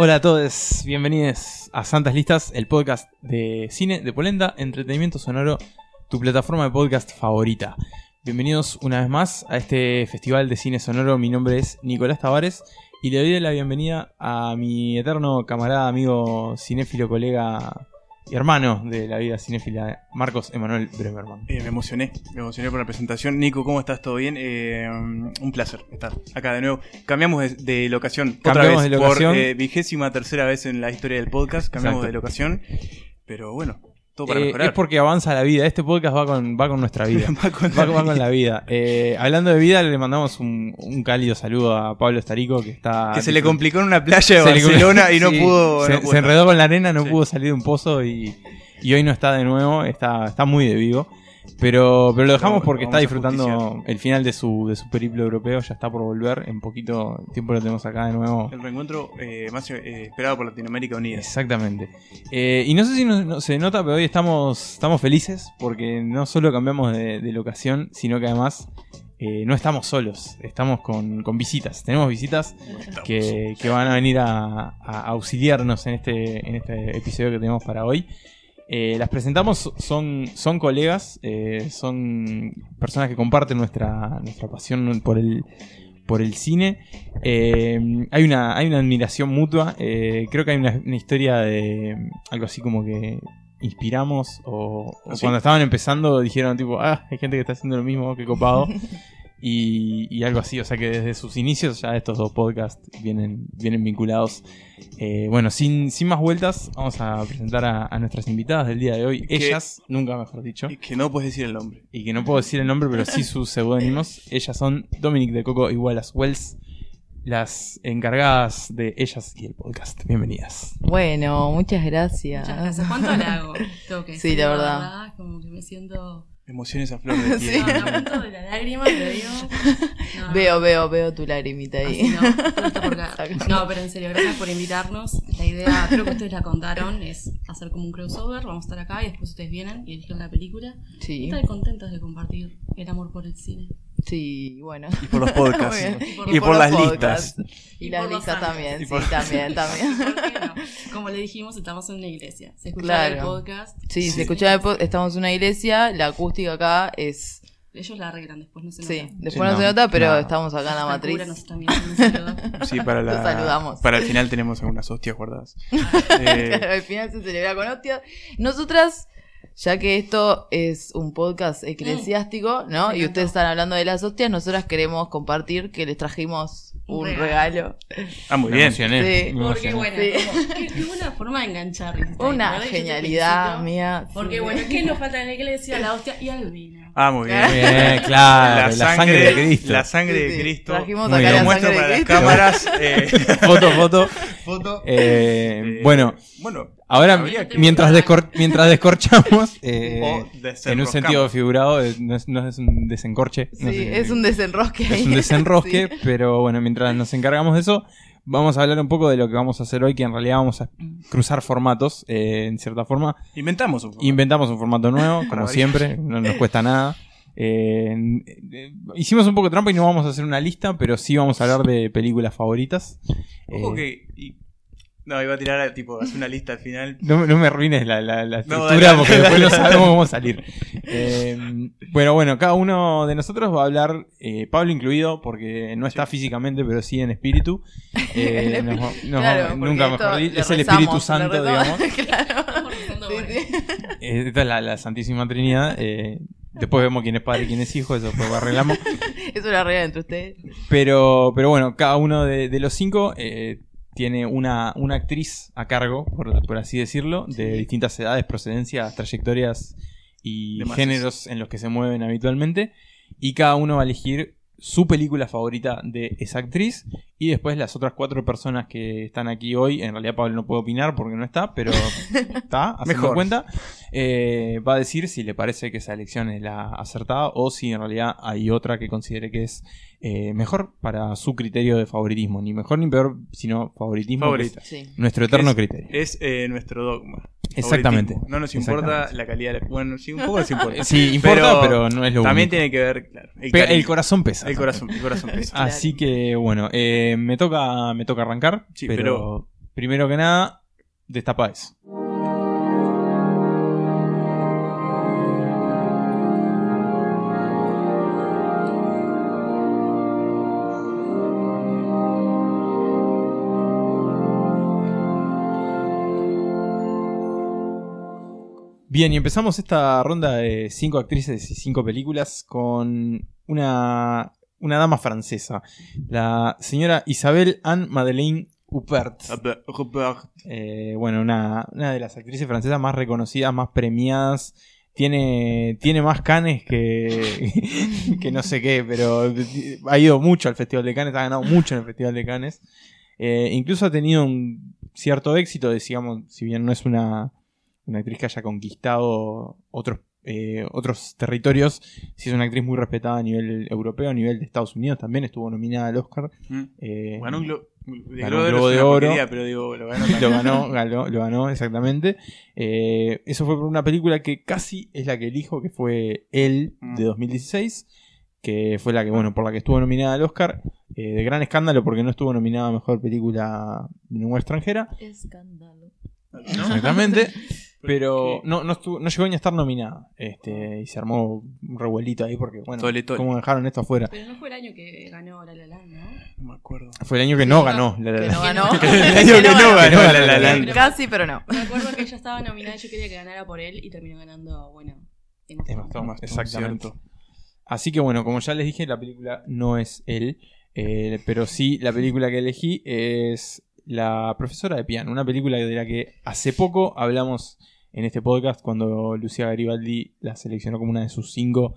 Hola a todos, bienvenidos a Santas Listas, el podcast de cine, de polenta, entretenimiento sonoro, tu plataforma de podcast favorita. Bienvenidos una vez más a este festival de cine sonoro. Mi nombre es Nicolás Tavares y le doy la bienvenida a mi eterno camarada, amigo, cinéfilo, colega y hermano de la vida cinéfila, Marcos Emanuel Bremerman. Eh, me emocioné, me emocioné por la presentación. Nico, ¿cómo estás? ¿Todo bien? Eh, un placer estar acá de nuevo. Cambiamos de, de locación otra Cambiamos vez de locación. por eh, vigésima tercera vez en la historia del podcast. Cambiamos Exacto. de locación, pero bueno, todo para Eh, mejorar. es porque avanza la vida, este podcast va con, va con nuestra vida. Va con Va, la va con vida. la vida. Eh, hablando de vida, le mandamos un, un cálido saludo a Pablo Estarico que está... que se le complicó en una playa de Se Barcelona y no Sí, pudo. Se, no pudo se enredó con la arena, no Sí. pudo salir de un pozo y, y hoy no está de nuevo, está, está muy de vivo. Pero, pero lo dejamos porque está disfrutando el final de su, de su periplo europeo, ya está por volver, en poquito tiempo lo tenemos acá de nuevo. El reencuentro eh, más eh, esperado por Latinoamérica Unida. Exactamente. Eh, y no sé si no- no se nota, pero hoy estamos, estamos felices porque no solo cambiamos de, de locación, sino que además eh, no estamos solos, estamos con, con visitas. Tenemos visitas que, que van a venir a, a auxiliarnos en este, en este episodio que tenemos para hoy. Eh, las presentamos, son, son colegas, eh, son personas que comparten nuestra, nuestra pasión por el, por el cine. Eh, hay, una, hay una admiración mutua, creo que hay una, una historia de algo así como que inspiramos o, o ¿Ah, sí? cuando estaban empezando dijeron tipo, ah, hay gente que está haciendo lo mismo, qué copado. Y, y algo así, o sea que desde sus inicios ya estos dos podcasts vienen, vienen vinculados. Eh, bueno, sin, sin más vueltas, vamos a presentar a, a nuestras invitadas del día de hoy. Que- Ellas, nunca mejor dicho, Y que no puedes decir el nombre. y que no puedo decir el nombre, pero sí sus seudónimos. Ellas son Dominic de Coco y Wallace Wells, las encargadas de ellas y el podcast. Bienvenidas. Bueno, muchas gracias. Muchas gracias. ¿Cuánto? Tengo que Sí, decir, la verdad. Como que me siento. Emociones a flor de Sí. No, a punto de la lágrima, te digo. No, Veo, veo, veo tu lagrimita ahí. no, pero en serio, gracias por invitarnos. La idea, creo que ustedes la contaron, es hacer como un crossover. Vamos a estar acá y después ustedes vienen y eligen la película. Sí, contentos de compartir el amor por el cine. Sí, bueno. Y por los podcasts. Y, por, las podcasts. listas. Y, Y las listas también, sí, también, también. ¿Por qué no? Como le dijimos, estamos en una iglesia. Se escucha Claro. el podcast. Sí, Sí. se escucha el pod- estamos en una iglesia, la acústica acá es... Ellos la arreglan después, no se Sí, nota. después Sí, no, no, se nota, pero estamos acá en la matriz. cura nos. Sí, para la. Los saludamos. Para el final tenemos algunas hostias guardadas. Eh, Al final se celebra con hostia. Nosotras, ya que esto es un podcast eclesiástico, ¿no? Y ustedes están hablando de las hostias, nosotras queremos compartir que les trajimos un, regalo. regalo. ah, muy bien. Sí. Porque bueno, Sí. como- qué, qué buena forma de enganchar. Una genialidad mía. Porque sí. bueno, ¿qué nos falta en la iglesia? La hostia y el vino. Ah, muy bien. Bien, claro, la, sangre, de Cristo. La sangre de. Cristo. Trajimos acá la Lo muestro sangre para las cámaras. eh, Foto, foto. foto. Eh, Eh, bueno, bueno. Ahora mientras, descor- mientras descorchamos, eh, en un sentido figurado, eh, no es, no es un desencorche. no Sí, sé. es un desenrosque ahí. Es un desenrosque, Sí. pero bueno, mientras nos encargamos de eso, vamos a hablar un poco de lo que vamos a hacer hoy, que en realidad vamos a cruzar formatos, eh, en cierta forma. Inventamos un poco. Inventamos un formato nuevo, como siempre, no nos cuesta nada. Eh, eh, hicimos un poco de trampa y no vamos a hacer una lista, pero sí vamos a hablar de películas favoritas. Ojo Eh, que. y- no, iba a tirar a, tipo, hacer una lista al final. no, no me arruines la, la- la No, estructura dale, porque dale, después no dale. sabemos cómo salir. Eh, bueno, bueno, cada uno de nosotros va a hablar, eh, Pablo incluido, porque no está físicamente, pero sí en espíritu. Eh, nos- Claro, nunca mejor dicho, es el Espíritu Santo, digamos. claro. Sí, sí. Eh, Esta es la, la Santísima Trinidad. eh, después vemos quién es padre y quién es hijo, eso después lo arreglamos. Es una regla entre ustedes. Pero, pero bueno, cada uno de, de los cinco eh, tiene una, una actriz a cargo, por, por así decirlo, de distintas edades, procedencias, trayectorias y géneros en los que se mueven habitualmente. Y cada uno va a elegir su película favorita de esa actriz. Y después las otras cuatro personas que están aquí hoy, en realidad Pablo no puede opinar porque no está, pero está, haciendo Mejor. cuenta, eh, va a decir si le parece que esa elección es la acertada o si en realidad hay otra que considere que es eh, mejor para su criterio de favoritismo. Ni mejor ni peor, sino favoritismo. Favorita. es Sí. nuestro eterno Es- criterio. Es eh, nuestro dogma. Exactamente. No nos importa la calidad. de la- Bueno, sí, un poco nos importa. Sí, importa, pero, no es lo También único. tiene que ver, claro. El, corazón pesa. El corazón, el corazón pesa. Claro. Así que bueno, eh, me toca me toca arrancar, Sí, pero, primero que nada, destapa eso. Bien, y empezamos esta ronda de cinco actrices y cinco películas con una, una dama francesa, la señora Isabelle Anne Madeleine Huppert. Eh, bueno, una, una de las actrices francesas más reconocidas, más premiadas. Tiene, tiene más canes que, que no sé qué, pero ha ido mucho al Festival de Cannes, ha ganado mucho en el Festival de Cannes. Eh, incluso ha tenido un cierto éxito, digamos, si bien no es una, una actriz que haya conquistado otros, eh, otros territorios, sí es una actriz muy respetada a nivel europeo, a nivel de Estados Unidos también, estuvo nominada al Oscar. Mm. Eh, Ganó un glo- de ganó Globo Globo de una Oro. porquería, pero digo, lo ganó lo ganó, ganó- lo ganó exactamente. Eh, eso fue por una película que casi es la que elijo, que fue El de Mm. 2016, que fue la que, bueno, por la que estuvo nominada al Oscar. eh, de gran escándalo porque no estuvo nominada a mejor película de lengua extranjera. Escándalo. ¿No? Exactamente. Pero no, no, estuvo- no llegó ni a estar nominada. Este, y se armó un revuelito ahí porque, bueno, Tole, tole. ¿cómo dejaron esto afuera? Pero no fue el año que ganó La La Land, ¿no? No me acuerdo. Fue el año que no ganó. La La Que Land. no ganó. El año que no ganó La La Land. Casi, pero no. Me acuerdo que ella estaba nominada y yo quería que ganara por él y terminó ganando, bueno, Emma Stone, exactamente. cierto. Así que bueno, como ya les dije, la película no es él. eh, pero sí, la película que elegí es La profesora de piano. Una película de la que hace poco hablamos en este podcast cuando Lucía Garibaldi la seleccionó como una de sus cinco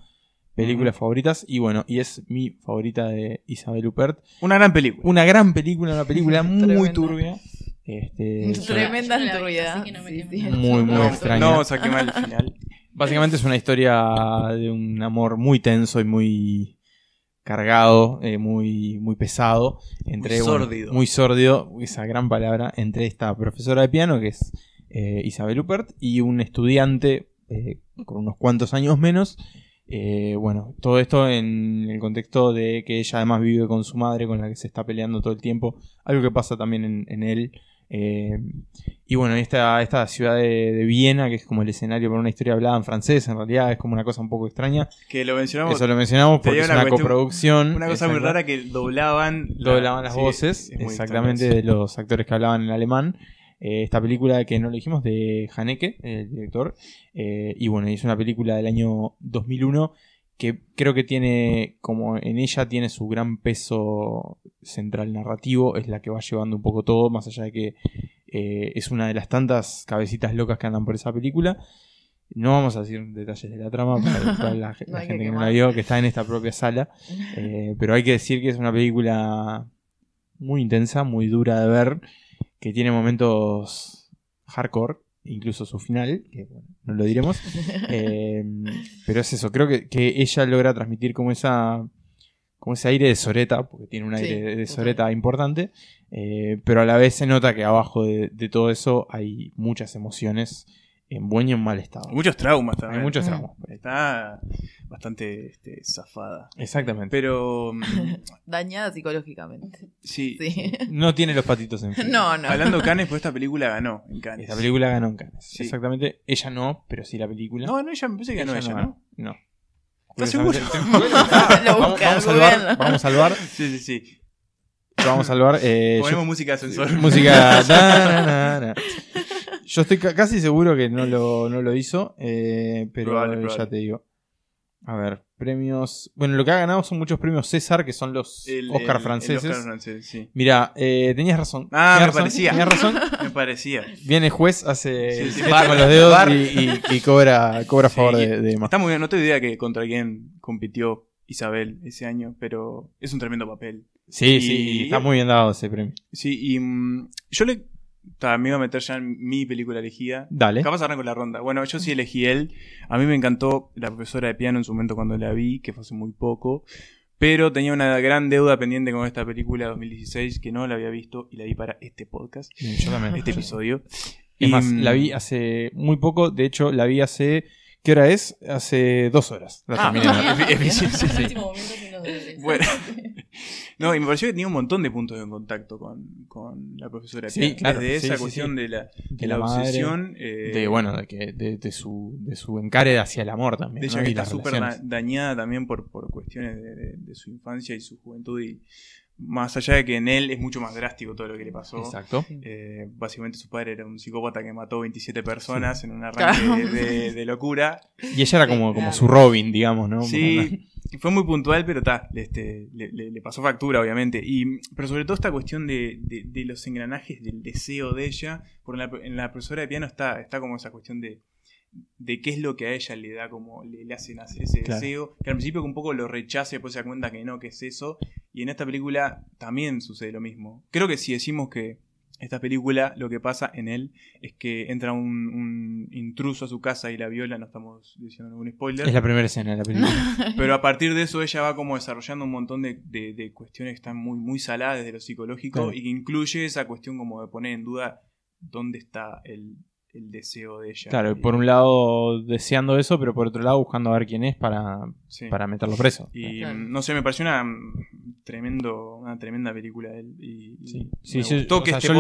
películas favoritas. Y bueno, y es mi favorita de Isabel Huppert. Una gran película. Una gran película, una película muy turbia. Este, Tremenda. Yo la vi, no Sí, sí. Muy, muy no, extraña. no vamos a quemar el final. Básicamente es una historia de un amor muy tenso y muy cargado, eh, muy, muy pesado. Entre, Muy bueno, sórdido. muy sórdido, esa gran palabra, entre esta profesora de piano, que es eh, Isabel Huppert, y un estudiante eh, con unos cuantos años menos. Eh, bueno, todo esto en el contexto de que ella además vive con su madre, con la que se está peleando todo el tiempo. Algo que pasa también en, en él. Eh, y bueno, esta, esta ciudad de, de Viena, que es como el escenario para una historia hablada en francés, en realidad es como una cosa un poco extraña. Que lo mencionamos. Eso lo mencionamos porque es una cuestión- coproducción. Una cosa muy rara que doblaban. Doblaban las sí, voces, exactamente, de los actores que hablaban en alemán. Eh, esta película que no lo dijimos, de Haneke, el director. Eh, y bueno, es una película del año 2001 que creo que tiene, como en ella tiene su gran peso central narrativo, es la que va llevando un poco todo, más allá de que eh, es una de las tantas cabecitas locas que andan por esa película. No vamos a decir detalles de la trama para, para la, No la hay que gente que no la vio, que está en esta propia sala. Eh, pero hay que decir que es una película muy intensa, muy dura de ver, que tiene momentos hardcore, incluso su final, que bueno, no lo diremos. Eh, pero es eso, creo que, que ella logra transmitir como esa como ese aire de Soreta, porque tiene un Sí, aire de. Soreta importante, eh, pero a la vez se nota que abajo de, de todo eso hay muchas emociones en buen y en mal estado. Muchos traumas también. Hay muchos tramos. Está bastante este, zafada. Exactamente. Pero. mm, Dañada psicológicamente. sí. Sí. No tiene los patitos en fila. No, no. Hablando de Cannes, pues esta película ganó en Cannes. Esta película ganó en Cannes. Sí. Exactamente. Ella no, pero sí la película. No, no, ella me parece que ganó ella, ¿no? No. ¿Estás seguro? Lo vamos, vamos a salvar, vamos a salvar, Sí, sí, sí. vamos a salvar. eh, yo- Ponemos música de ascensor. música. na, na, na, na. Yo estoy ca- casi seguro que no lo, no lo hizo, eh, pero Probable, ya probable. te digo. A ver, premios. Bueno, lo que ha ganado son muchos premios César, que son los El- Oscar el- franceses. el Oscar francés, sí. Mira, eh, tenías razón. Ah, tenías me razón, parecía. Tenías razón. Me parecía. Viene el juez, hace Sí, sí, bar, con los dedos y, y- y cobra, cobra a favor de, de Emma. Está muy bien, no tengo idea que contra quién compitió Isabel ese año, pero es un tremendo papel. Sí, Y- sí, está muy bien dado ese premio. Sí, y mm, yo le. Me iba a meter ya en mi película elegida. Dale. Capaz arranco la ronda. Bueno, yo sí elegí él. A mí me encantó la profesora de piano en su momento cuando la vi, que fue hace muy poco. Pero tenía una gran deuda pendiente con esta película 2016 que no la había visto y la vi para este podcast, Yo también. este episodio. Es Y, más, mm, la vi hace muy poco. De hecho, la vi hace. ¿Qué hora es? Hace dos horas. La Ah, terminé de efi- eficiencia, En sí. Bueno, no, y me pareció que tenía un montón de puntos de contacto con, con la profesora. Sí, claro, Desde sí, esa sí, cuestión sí. de la, De de la la, madre, obsesión. eh, De, bueno, de, que, de, de su, de su encare hacia el amor también. de ella ¿no? que Y está súper dañada también por, por cuestiones de, de- de su infancia y su juventud. Y más allá de que en él es mucho más drástico todo lo que le pasó. Exacto. Eh, básicamente su padre era un psicópata que mató 27 personas en un arranque Claro. de, locura. Y ella era como, como su Robin, digamos, ¿no? Sí, fue muy puntual, pero está, este, le, le- le pasó factura, obviamente. Y, pero sobre todo esta cuestión de, de- de los engranajes del deseo de ella, porque en la, en la profesora de piano está, está como esa cuestión de, de qué es lo que a ella le da, como le, le hace nacer ese Claro. deseo, que al principio un poco lo rechaza y después se da cuenta que no, que es eso. Y en esta película también sucede lo mismo. Creo que si decimos que esta película, lo que pasa en él es que entra un, un intruso a su casa y la viola, no estamos diciendo ningún spoiler. Es la primera escena de la película. Pero a partir de eso ella va como desarrollando un montón de, de- de cuestiones que están muy, muy saladas desde lo psicológico Claro. y que incluye esa cuestión como de poner en duda dónde está el, el deseo de ella. Claro, por un lado deseando eso, pero por otro lado buscando a ver quién es para, sí. para meterlo preso. Y Claro. no sé, me pareció una tremendo, una tremenda película de él. Y, y Sí, me sí, sí, gustó o que sea, este yo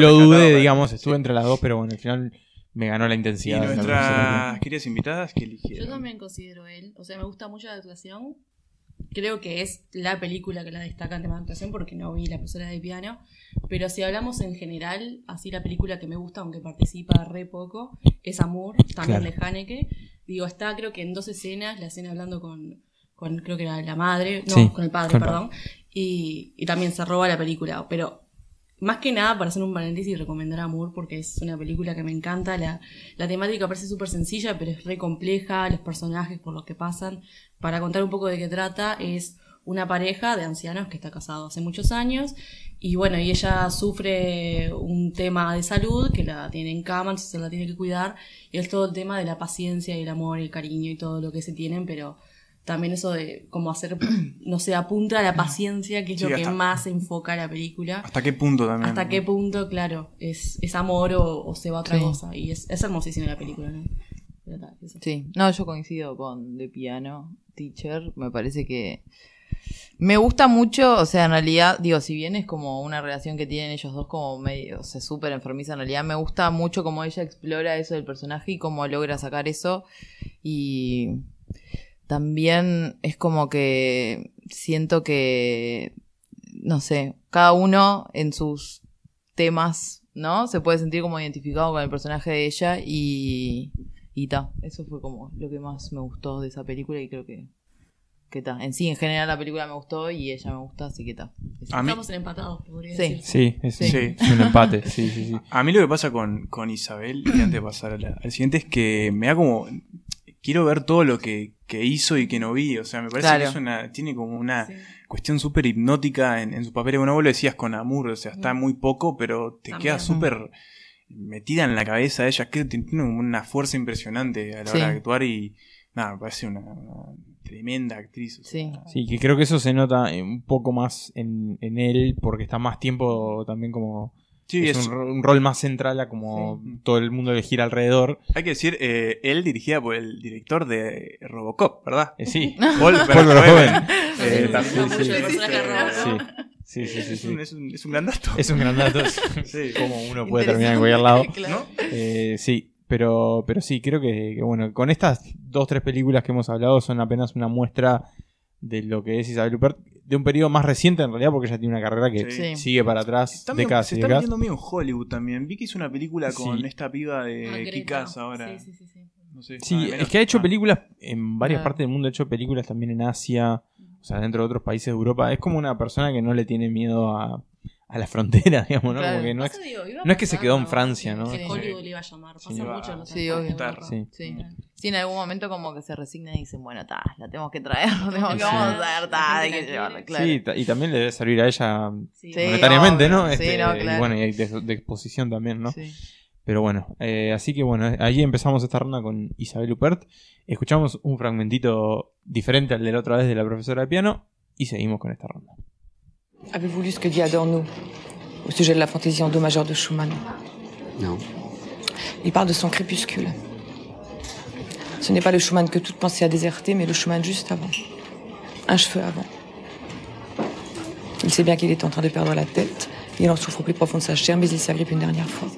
lo, dudé, digamos, estuve Sí. entre las dos, pero bueno, al final me ganó la intensidad. nuestras queridas invitadas que eligieron. Yo también considero él. O sea, me gusta mucho la actuación. Creo que es la película que la destaca en tema de actuación porque no vi la profesora de piano. Pero si hablamos en general, así la película que me gusta, aunque participa re poco, es Amour, también Claro. de Haneke. Digo, está creo que en dos escenas, la escena hablando con, con creo que era la madre, no, Sí, con el padre, con el perdón. Y, y también se roba la película. Pero más que nada, para hacer un paréntesis y recomendar Amour, porque es una película que me encanta. La, la temática parece súper sencilla, pero es re compleja. Los personajes por los que pasan. Para contar un poco de qué trata, es una pareja de ancianos que está casado hace muchos años. Y bueno, y ella sufre un tema de salud que la tiene en cama, entonces se la tiene que cuidar. Y es todo el tema de la paciencia y el amor y el cariño y todo lo que se tienen, pero también eso de como hacer, no sé, apunta a la paciencia, que es Sí, lo que hasta- más enfoca la película. ¿Hasta qué punto también? Hasta qué punto, claro, es, es amor o, o se va a otra Sí. cosa. Y es, es hermosísima la película, ¿no? Sí, no, yo coincido con The Piano Teacher. Me parece que me gusta mucho, o sea, en realidad, digo, si bien es como una relación que tienen ellos dos como medio, o sea, súper enfermiza, en realidad me gusta mucho cómo ella explora eso del personaje y cómo logra sacar eso. Y también es como que siento que, no sé, cada uno en sus temas, ¿no? Se puede sentir como identificado con el personaje de ella y, y ta, eso fue como lo que más me gustó de esa película y creo que, que ta. En sí, en general la película me gustó y ella me gusta, así que mí- Estamos en empatados, podría Sí. decir. Sí, es, Sí. es un empate, sí, sí, sí. A mí lo que pasa con, con Isabel, y antes de pasar al siguiente, es que me da como. Quiero ver todo lo que, que hizo y que no vi. O sea, me parece Claro. que es una, tiene como una Sí. cuestión súper hipnótica en, en su papel. Bueno, vos lo decías con Amur, o sea, está muy poco, pero te También. queda súper metida en la cabeza de ella. Que tiene una fuerza impresionante a la Sí. hora de actuar y. Nada, me parece una, una tremenda actriz. o sea, Sí. Sí, que creo que eso se nota un poco más en, en él, porque está más tiempo también como... Sí, es es- un, ro- un rol más central a como todo el mundo le gira alrededor. Hay que decir, eh, él dirigida por el director de Robocop, ¿verdad? Eh, sí, Paul Paul Verhoeven. Eh, Sí, también- sí, sí, sí, sí, sí, Es, sí. un, es, un, es un gran dato. Es un gran dato. Sí. Como uno puede terminar en cualquier lado. Claro. Eh, sí, pero, pero sí, creo que, que, bueno, con estas dos, tres películas que hemos hablado son apenas una muestra de lo que es Isabel Huppert, de un periodo más reciente en realidad, porque ella tiene una carrera que Sí. sigue para atrás Está medio- décadas se y está décadas. metiendo medio en Hollywood también. Vi que hizo una película con Sí. esta piba de Ah, ahora. Sí, sí, sí, sí. No sé. Sí, Ah, es menos- que ha hecho ah. películas en varias Ah. partes del mundo, ha hecho películas también en Asia, o sea, dentro de otros países de Europa. Es como una persona que no le tiene miedo a, a la frontera, digamos, ¿no? Claro. Como que no es... Digo, no que se quedó en Francia, ¿no? que. Hollywood le iba a llamar. Pasa Sí. mucho en los Sí. Sí. Sí. Sí, en algún momento como que se resignan y dicen, bueno, ta, la tenemos que traer, tenemos que vamos a ta, hay que llevarla, claro. Sí, y también le debe servir a ella Sí. Sí. monetariamente, obvio. ¿no? Sí, Este, no, Y claro. bueno, y hay de, de exposición también, ¿no? Sí. Pero bueno, eh, así que bueno, ahí empezamos esta ronda con Isabel Huppert. Escuchamos un fragmentito diferente al de la otra vez de la profesora de piano y seguimos con esta ronda. Avez-vous lu ce que dit Adorno au sujet de la fantaisie en do majeur de Schumann? Non. Il parle de son crépuscule. Ce n'est pas le Schumann que toute pensée a déserté, mais le Schumann juste avant. Un cheveu avant. Il sait bien qu'il est en train de perdre la tête. Il en souffre au plus profond de sa chair, mais il s'agrippe une dernière fois.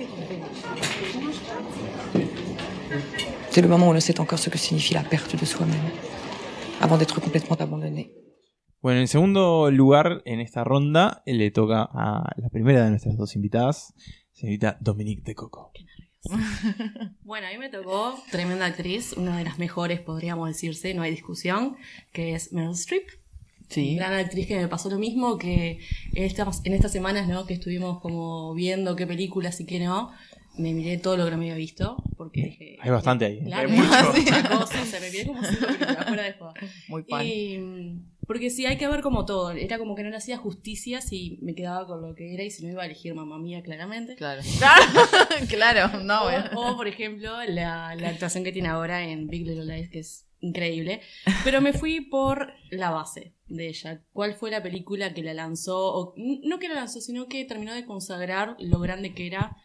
C'est le moment où on ne sait encore ce que signifie la perte de soi-même, avant d'être complètement abandonné. Bueno, en segundo lugar en esta ronda le toca a la primera de nuestras dos invitadas, señorita Dominique de Coco. Bueno, a mí me tocó tremenda actriz, una de las mejores, podríamos decirse, no hay discusión, que es Meryl Streep. Sí. Gran actriz que me pasó lo mismo que en estas, en estas semanas, ¿no? Que estuvimos como viendo qué películas y qué no, me miré todo lo que no me había visto, porque dije... Hay bastante ahí. ¿eh? Claro, Hay mucho. cosa, o sea, me miré como cinco películas fuera de joda. Muy fan. Y, mm, porque sí, hay que ver como todo. Era como que no le hacía justicia si me quedaba con lo que era y si no iba a elegir mamá mía, claramente. Claro. claro, no, bueno. O, o, por ejemplo, la, la actuación que tiene ahora en Big Little Lies, que es increíble. Pero me fui por la base de ella. ¿Cuál fue la película que la lanzó? O, n- no que la lanzó, sino que terminó de consagrar lo grande que era,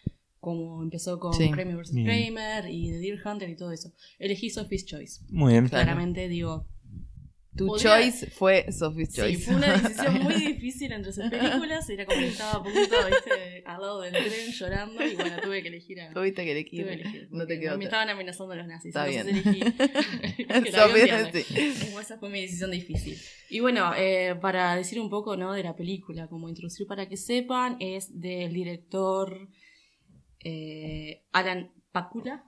como empezó con Sí. Kramer vs. Kramer y The Deer Hunter y todo eso. Elegí Sophie's Choice. Muy bien. Claro. Claramente digo, Tu Podría- choice fue Sophie's Sí, Choice. fue una decisión muy difícil entre sus películas. Era como que estaba a punto, viste, al lado del tren llorando. Y bueno, tuve que elegir a. Tuviste que elegir. Tuve que elegir. No te quedó Me estaban amenazando los nazis. Está entonces bien. elegí. que la Sophie, había odiado. sí. Como esa fue mi decisión difícil. Y bueno, eh, para decir un poco ¿no? de la película, como introducir para que sepan, es del director eh, Alan Pakula.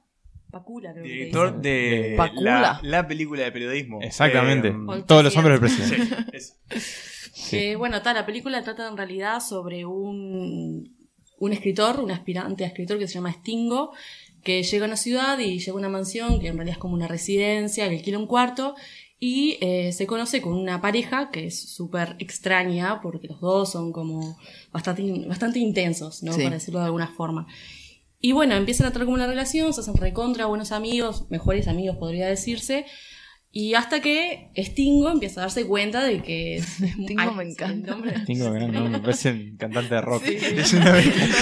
Pakula, creo que Director dice. de Pacula. la, la película de periodismo. Exactamente. Eh, Todos los hombres del presidente. sí, eso. Que, bueno, tal, la película trata en realidad sobre un, un escritor, un aspirante a escritor que se llama Stingo, que llega a una ciudad y llega a una mansión que en realidad es como una residencia, que alquila un cuarto, y eh, se conoce con una pareja que es súper extraña, porque los dos son como bastante, in- bastante intensos, ¿no? Sí. Para decirlo de alguna forma. Y bueno, empiezan a tener como una relación, se hacen recontra buenos amigos, mejores amigos podría decirse. Y hasta que Stingo empieza a darse cuenta de que... Stingo me sí, encanta. nombre- Tengo gran nombre, me parece un cantante de rock. Es una.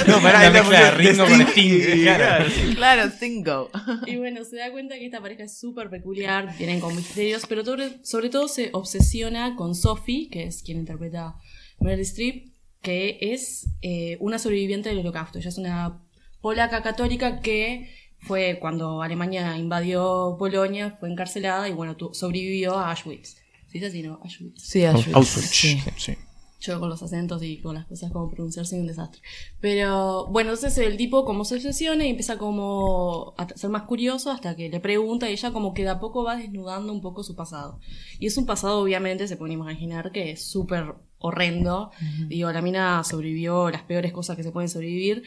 No, pará, es la mezcla de Ringo con Sting. Claro. Claro, Stingo. Y bueno, se da cuenta que esta pareja es súper peculiar, tienen como misterios, pero sobre, sobre todo se obsesiona con Sophie, que es quien interpreta Meryl Streep, que es eh, una sobreviviente del holocausto. Ella es una polaca católica que fue cuando Alemania invadió Polonia, fue encarcelada y bueno, tu- sobrevivió a Auschwitz. ¿Sí es así, no? Auschwitz. Sí, Auschwitz. Auschwitz. Sí. Sí. Yo con los acentos y con las cosas como pronunciar soy un desastre. Pero bueno, entonces el tipo como se obsesiona y empieza como a ser más curioso hasta que le pregunta y ella como que de a poco va desnudando un poco su pasado. Y es un pasado obviamente, se pueden imaginar, que es súper horrendo. Digo, la mina sobrevivió las peores cosas que se pueden sobrevivir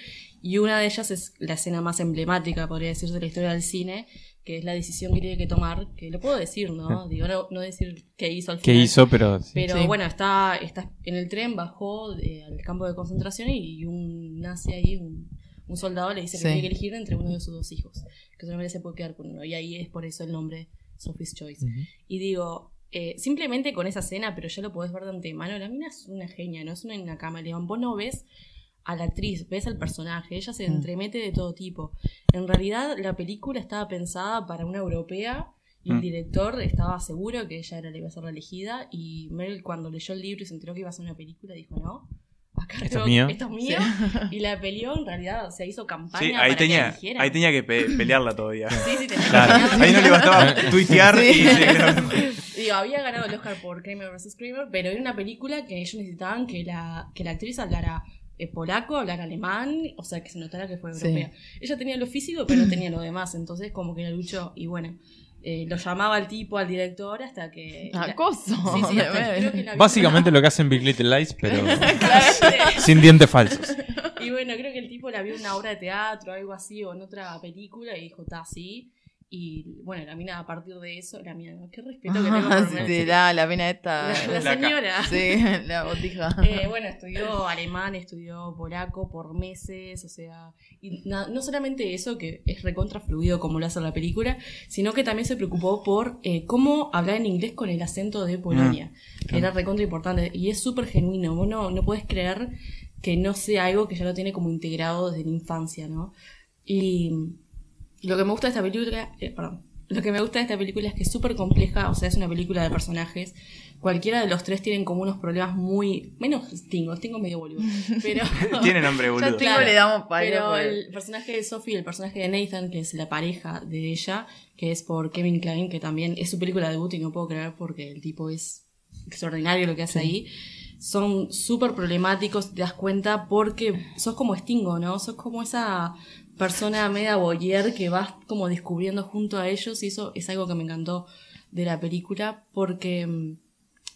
y una de ellas es la escena más emblemática, podría decirse, de la historia del cine, que es la decisión que tiene que tomar, que lo puedo decir, ¿no? Digo, no, no decir qué hizo al ¿Qué final. hizo? Pero. sí. Pero Sí. bueno, está, está en el tren, bajó de- al campo de concentración y, un nazi ahí, un, un soldado, le dice Sí. que tiene que elegir entre uno de sus dos hijos. Que solamente se puede quedar con uno. Y ahí es por eso el nombre Sophie's Choice. Y digo, eh, simplemente con esa escena, pero ya lo podés ver de antemano, la mina es una genia, no es una, una camaleón. Vos no ves a la actriz, ves al personaje, ella se Mm. entremete de todo tipo. En realidad, la película estaba pensada para una europea y el Mm. director estaba seguro que ella era la que iba a ser la elegida. Y Meryl, cuando leyó el libro y se enteró que iba a ser una película, dijo: No, acá Esto es tengo- mío". esto es mío. Y la peleó, en realidad, se hizo campaña. Sí, para ahí que tenía, la eligieran. ahí tenía que pe- pelearla todavía. Sí, sí, tenía que Claro. pelearla. Ahí no le bastaba tuitear Sí. y. Digo, había ganado el Oscar por Kramer vs. Kramer, pero era una película que ellos necesitaban que la, que la actriz hablara eh, polaco, hablara alemán, o sea, que se notara que fue Sí. europea. Ella tenía lo físico, pero no tenía lo demás, entonces como que la luchó y bueno, eh, lo llamaba al tipo, al director, hasta que... la- Acoso. Sí, sí, hasta que creo que la- Básicamente lo que hacen Big Little Lies, pero sin dientes falsos. Y bueno, creo que el tipo la vio en una obra de teatro, algo así, o en otra película, y dijo, está así. Y bueno, la mina a partir de eso, la mina, qué respeto que tengo por sí, la, la esta. La, señora. Sí, la botija. Eh, bueno, estudió alemán, estudió polaco por meses, o sea, y na- no solamente eso, que es recontra fluido como lo hace la película, sino que también se preocupó por eh, cómo hablar en inglés con el acento de Polonia, que era recontra importante, y es súper genuino, vos no, no puedes creer que no sea algo que ya lo tiene como integrado desde la infancia, ¿no? Y lo que me gusta de esta película, eh, perdón, lo que me gusta de esta película es que es súper compleja, o sea, es una película de personajes, cualquiera de los tres tienen como unos problemas muy. Menos Stingo, Stingo es medio boludo. Pero. Tiene nombre, boludo. Tingo le damos palo. Pero por- el personaje de Sophie y el personaje de Nathan, que es la pareja de ella, que es por Kevin Klein, que también es su película debut y no puedo creer porque el tipo es extraordinario lo que hace ahí, son súper problemáticos, te das cuenta, porque sos como Stingo, ¿no? Sos como esa persona media boyer que vas como descubriendo junto a ellos y eso es algo que me encantó de la película porque mm,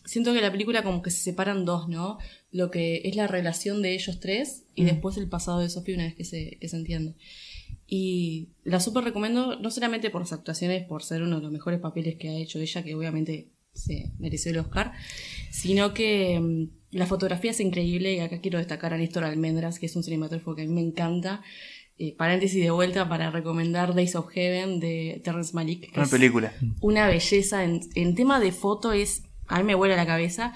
siento que la película como que se separan dos, ¿no? Lo que es la relación de ellos tres y después el pasado de Sophie una vez que se, que se entiende. Y la súper recomiendo, no solamente por las actuaciones, por ser uno de los mejores papeles que ha hecho ella, que obviamente se mereció el Oscar, sino que mm, la fotografía es increíble y acá quiero destacar a Néstor Almendras, que es un cinematógrafo que a mí me encanta. Eh, paréntesis de vuelta para recomendar Days of Heaven de Terrence Malick. Una película. una belleza. En, en tema de foto es. A mí me vuela la cabeza.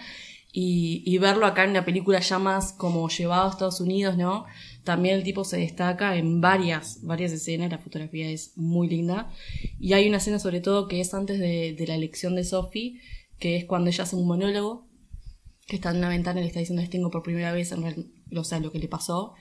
Y, y verlo acá en una película ya más como llevado a Estados Unidos, ¿no? También el tipo se destaca en varias, varias escenas. La fotografía es muy linda. Y hay una escena, sobre todo, que es antes de, de la elección de Sophie, que es cuando ella hace un monólogo, que está en una ventana y le está diciendo a Stingo por primera vez, en real- o sea, lo que le pasó.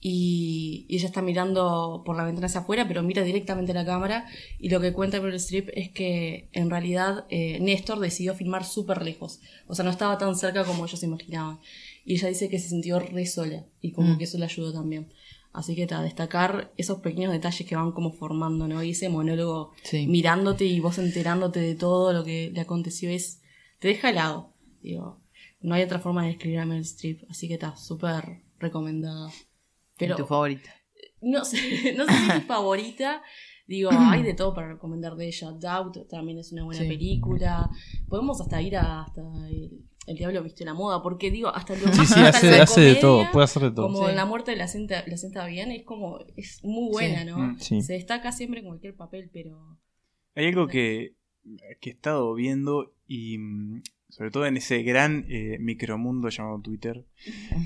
Y, y ella está mirando por la ventana hacia afuera, pero mira directamente a la cámara. Y lo que cuenta Meryl Streep es que en realidad eh, Néstor decidió filmar súper lejos. O sea, no estaba tan cerca como ellos se imaginaban. Y ella dice que se sintió re sola y como que eso le ayudó también. Así que a destacar esos pequeños detalles que van como formando, ¿no? Y ese monólogo Sí. mirándote y vos enterándote de todo lo que le aconteció es. te deja helado. Digo, no hay otra forma de describir a Meryl Streep. Así que está súper recomendada. Pero tu favorita. no sé, no sé si es mi favorita. Digo, hay de todo para recomendar de ella. Doubt también es una buena Sí. película. Podemos hasta ir a, hasta el, el Diablo Viste la Moda, porque digo, hasta lo Sí, más sí, hasta hace, la hace de comedia, todo, puede hacer de todo. Como Sí. La muerte de la cinta, la cinta bien, es como, es muy buena, Sí. ¿no? Mm, sí. Se destaca siempre en cualquier papel, pero... Hay algo que, que he estado viendo y mm, sobre todo en ese gran eh, micromundo llamado Twitter,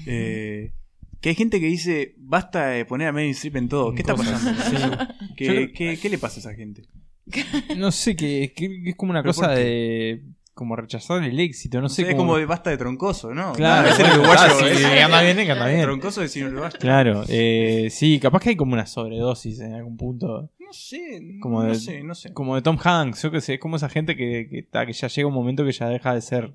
eh, que hay gente que dice, basta de poner a Meryl Streep en todo. ¿Qué está pasando? sí. ¿Qué, creo- qué- qué le pasa a esa gente? No sé, que, que es como una ¿Pero cosa qué? de. como rechazar el éxito, no No sé. es como de basta de troncoso, ¿no? Claro, es el uruguayo. sí, es- que anda bien, que anda bien. Troncoso uruguayo. Claro, eh, sí, capaz que hay como una sobredosis en algún punto. No sé, Como no de- sé, no sé. Como de Tom Hanks, yo que sé, es como esa gente que, que, que ya llega un momento que ya deja de ser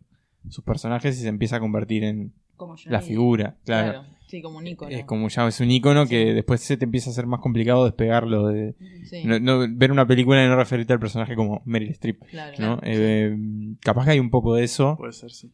sus personajes y se empieza a convertir en Como yo la figura, claro. Claro. Sí, como un ícono. Es como ya es un icono que después se te empieza a ser más complicado despegarlo de Sí, no- no- ver una película y no referirte al personaje como Meryl Streep, claro. ¿no? Eh, capaz que hay un poco de eso. Puede ser, sí.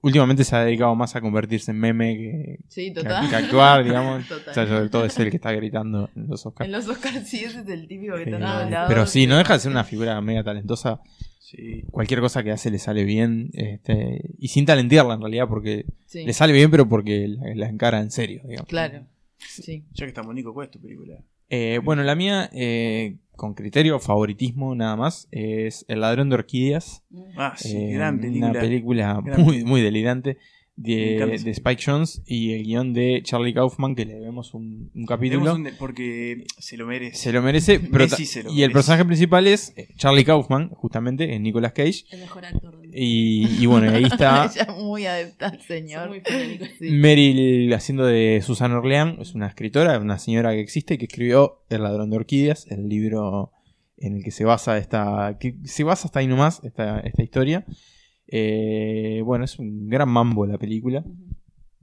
Últimamente se ha dedicado más a convertirse en meme que, Sí, que- total. que actuar, digamos. Total. O sea, sobre todo es el que está gritando en los Oscars. En los Oscars sí, ese es el típico que está Eh, lados. pero sí, no deja de ser una figura mega talentosa. Sí. Cualquier cosa que hace le sale bien. Este, y sin talentearla en realidad, porque Sí, le sale bien, pero porque la, la encara en serio, digamos. claro. Sí. Ya que estamos, Nico, ¿cuál es tu película? Eh, bueno, la mía, eh, con criterio, favoritismo nada más, es El ladrón de orquídeas. Ah, sí, Eh, gran película. Una película Gran muy, muy delirante. De, Spike Jones y el guion de Charlie Kaufman, que le debemos un, un capítulo. Tenemos un de- porque se lo merece. Se lo merece. pero Messi ta- se lo y el personaje principal es eh, Charlie Kaufman, justamente, es Nicolas Cage. El mejor actor del Y, y bueno, ahí está Ella es muy adepta al señor. muy. Sí. Meryl haciendo de Susan Orlean, es una escritora, una señora que existe y que escribió El ladrón de orquídeas, el libro en el que se basa esta, que se basa hasta ahí nomás esta, esta historia. Eh, bueno, es un gran mambo la película,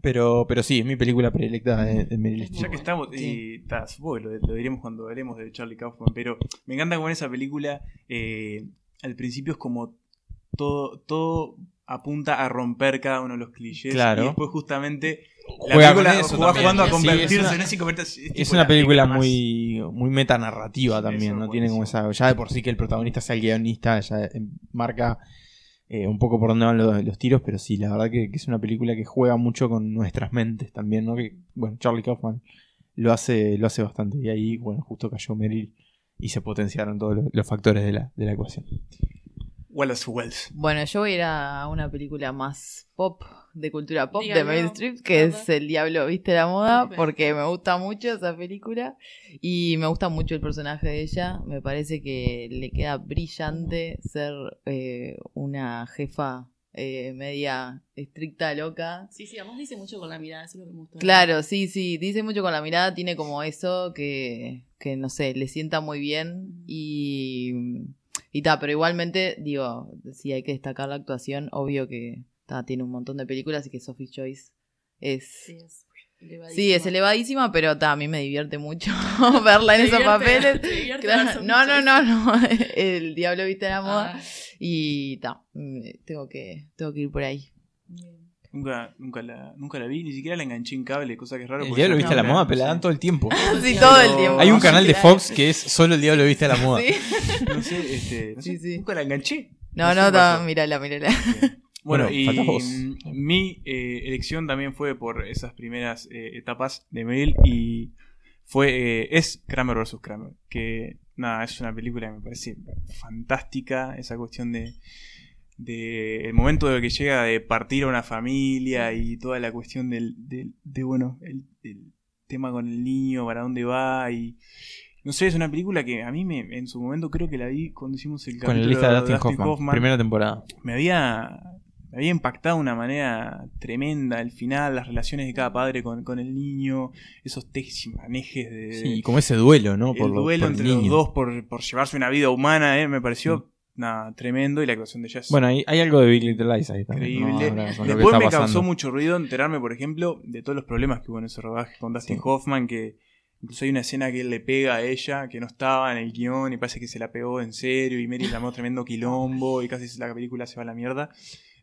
pero, pero sí, es mi película predilecta de, de Meryl Streep. Ya que estamos, y supongo que lo, lo diremos cuando hablemos de Charlie Kaufman, pero me encanta como en esa película, eh, al principio es como todo, todo apunta a romper cada uno de los clichés. Claro. Y después justamente la Juega con película eso juega también. jugando a Sí, convertirse es una- en ese y convertirse- Es tipo una la película muy, muy metanarrativa Sí, también, eso ¿no? Tiene como esa. Ya de por sí que el protagonista sea el guionista, ya eh, marca eh, un poco por dónde van los, los tiros, pero sí, la verdad que, que es una película que juega mucho con nuestras mentes también, ¿no? Que, bueno, Charlie Kaufman lo hace, lo hace bastante. Y ahí, bueno, justo cayó Meryl y se potenciaron todos los, los factores de la, de la ecuación. Wallace Wells. Bueno, yo voy a ir a una película más pop, de cultura pop, de. Meryl Streep, que es. El Diablo Viste la Moda, porque me gusta mucho esa película y me gusta mucho el personaje de ella. Me parece que le queda brillante ser eh, una jefa eh, media estricta, loca. Sí, sí, además dice mucho con la mirada, eso es lo que me gustó. Claro, sí, sí, dice mucho con la mirada, tiene como eso que, que no sé, le sienta muy bien y, y ta, pero igualmente, digo, si hay que destacar la actuación, obvio que ta, tiene un montón de películas y que Sophie Choice es... Sí, es elevadísima. Sí, es elevadísima, pero ta, a mí me divierte mucho verla en esos papeles. Claro, no, no, no, no. El diablo viste la moda. Ah, Y ta, mm, tengo que, tengo que ir por ahí. bien. Nunca, nunca, la, nunca la vi, ni siquiera la enganché en cable, cosa que es raro. El diablo viste una la moda, pero la dan no todo el tiempo. Sí, todo el tiempo. Hay un canal de. Fox que es solo el diablo viste la moda. Sí. No sé, este, no sé, Sí, sí. nunca la enganché. No, no, no, pasó. mírala, mírala. Bueno, Bueno, y vos. mi eh, elección también fue por esas primeras eh, etapas de Meryl y fue eh, es Kramer vs. Kramer, que nada, es una película que me parece fantástica, esa cuestión de, de el momento de que llega de partir a una familia y toda la cuestión del, del- de, bueno, el, el tema con el niño, para dónde va y no sé, es una película que a mí me, en su momento creo que la vi cuando hicimos el Con la lista de Dustin, Hoffman, Hoffman primera temporada. me había, me había impactado de una manera tremenda el final, las relaciones de cada padre con, con el niño, esos tejimanejes de, Sí, y como ese duelo, ¿no? el Por lo- duelo por el entre los dos por, por llevarse una vida humana, eh, me pareció nada, tremendo y la actuación de es Bueno, hay, hay algo de Big Little Lies ahí también. increíble. Después me causó mucho ruido enterarme, por ejemplo, de todos los problemas que hubo en ese rodaje con Dustin Sí. Hoffman, que incluso hay una escena que él le pega a ella, que no estaba en el guion y parece que se la pegó en serio y Mary llamó tremendo quilombo y casi la película se va a la mierda.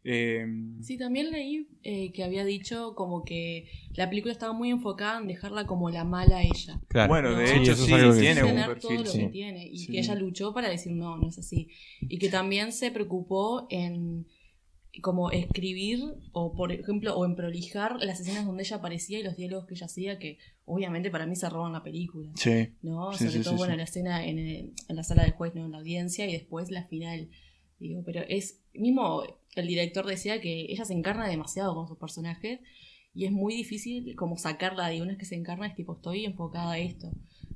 Eh, Sí, también leí eh, que había dicho como que la película estaba muy enfocada en dejarla como la mala ella. Claro. Bueno, de Sí, hecho sí, tiene un todo lo sí. que tiene y Sí. que ella luchó para decir no, no es así. Y que también se preocupó en como escribir o por ejemplo o en prolijar las escenas donde ella aparecía y los diálogos que ella hacía que obviamente para mí se roban la película. Sí. ¿no? Sí, Sobre sí, todo, sí, bueno, sí. la escena en, el- en la sala del juez, ¿no? En la audiencia y después la final. Digo, pero es, mismo el director decía que ella se encarna demasiado con sus personajes y es muy difícil como sacarla de una vez que se encarna, es tipo, estoy enfocada a esto.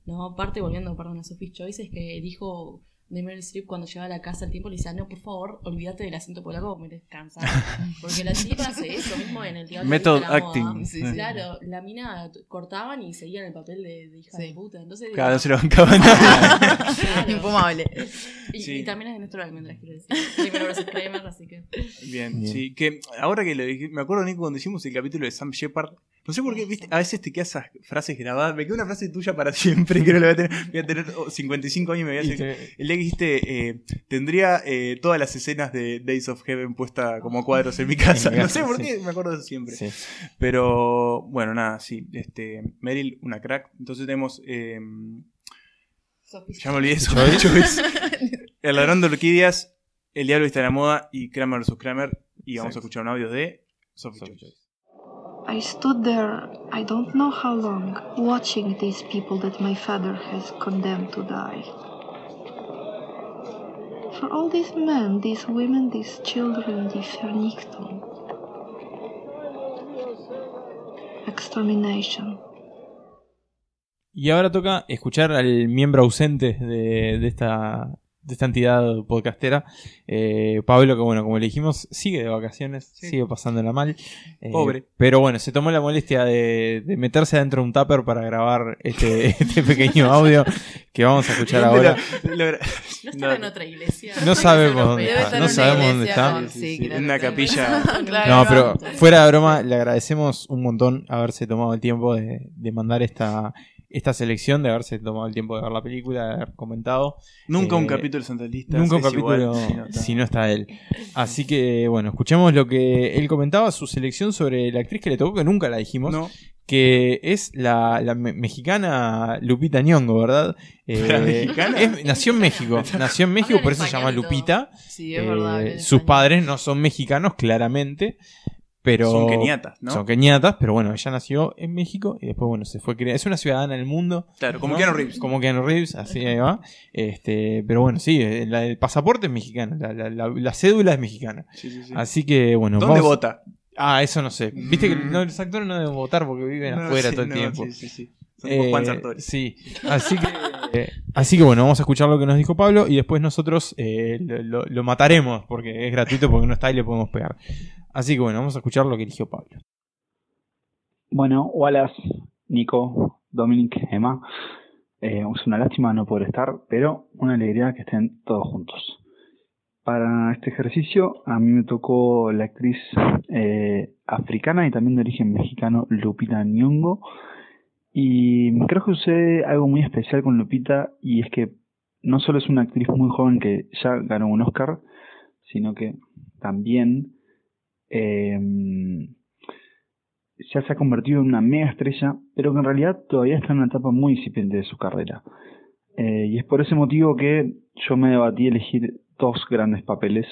¿no? Aparte, volviendo, perdón, a Sophie's Choice, es que dijo de Meryl Streep cuando llegaba a la casa al tiempo le decía, no, por favor, olvídate del acento polaco, me descansa. Porque la chica hace eso mismo en el Diablo Method Viste la Moda. acting. Sí, sí. Claro, la mina cortaban y seguían el papel de, de hija Sí. de puta. Entonces, Cada vez se lo bancaban. Claro. Infumable. Y, Sí. y también es de Néstor Almendras, quiero decir. Primero Kramer, así que. Bien, Bien. sí. Que ahora que lo dije, me acuerdo, Nico, cuando hicimos el capítulo de Sam Shepard. No sé por qué, viste, a veces te quedas esas frases grabadas. Me queda una frase tuya para siempre, que no la voy a tener. Voy a tener oh, 55 años y me voy a hacer. te- El día que dijiste, eh, tendría eh, todas las escenas de Days of Heaven puesta como cuadros en mi casa. En mi no sé por sí. qué, me acuerdo de eso siempre. sí. Pero bueno, nada, sí. Este, Meryl, una crack. Entonces tenemos. eh, ya me olvidé eso. Choice. El ladrón de orquídeas, El diablo está en la moda y Kramer vs. Kramer. Y vamos a escuchar un audio de Sophie Sophie Choice. I stood there, I don't know how long, watching these people that my father has condemned to die. For all these men, these women, these children, die Vernichtung. Extermination. Y ahora toca escuchar al miembro ausente de, de esta, de esta entidad podcastera, eh, Pablo, que bueno, como le dijimos, sigue de vacaciones, Sí. sigue pasándola mal. eh, Pobre. Pero bueno, se tomó la molestia de, de meterse adentro de un tupper para grabar este, este pequeño audio que vamos a escuchar ¿Dónde ahora. lo- lo- No está en otra iglesia. No sabemos dónde está, no sabemos dónde está. con- Sí, sí, sí, claro, en una claro. capilla. Claro, No, no. pero fuera de broma, le agradecemos un montón haberse tomado el tiempo de, de mandar esta, esta selección, de haberse tomado el tiempo de ver la película, de haber comentado. Nunca un Eh, capítulo de Santa Lista. Nunca un igual capítulo si no está. si no está él. Así que, bueno, escuchemos lo que él comentaba, su selección sobre la actriz que le tocó, que nunca la dijimos, No, que es la, la me- mexicana Lupita Nyong'o, ¿verdad? Eh, ¿La mexicana? es- nació en México, nació en México, por eso se llama. Lupita. Sí, es Eh, verdad. hablan sus español. padres no son mexicanos, claramente, pero... son keniatas, ¿no? Son keniatas, pero bueno, ella nació en México y después, bueno, se fue criada. Es una ciudadana del mundo. Claro, como ¿no? Keanu Reeves. Como Keanu Reeves, así ahí va. Este, pero bueno, sí, el, el pasaporte es mexicano, la, la- la- la cédula es mexicana. Sí, sí, sí. Así que, bueno, ¿Dónde vamos- vota? Ah, eso no sé. Viste que Mm. no, los actores no deben votar porque viven No, afuera sí, todo el no, tiempo. Sí, sí, sí. Son como Eh, Juan Sartori. sí, así que Eh, así que bueno, vamos a escuchar lo que nos dijo Pablo y después nosotros eh, lo, lo- lo mataremos porque es gratuito, porque no está y le podemos pegar. Así que bueno, vamos a escuchar lo que eligió Pablo. Bueno, Wallace, Nico, Dominic, Emma. eh, es una lástima no poder estar, pero una alegría que estén todos juntos. Para este ejercicio a mí me tocó la actriz eh, africana y también de origen mexicano Lupita Nyong'o y creo que sucede algo muy especial con Lupita y es que no solo es una actriz muy joven que ya ganó un Oscar, sino que también eh, ya se ha convertido en una mega estrella, pero que en realidad todavía está en una etapa muy incipiente de su carrera. Eh, y es por ese motivo que yo me debatí elegir dos grandes papeles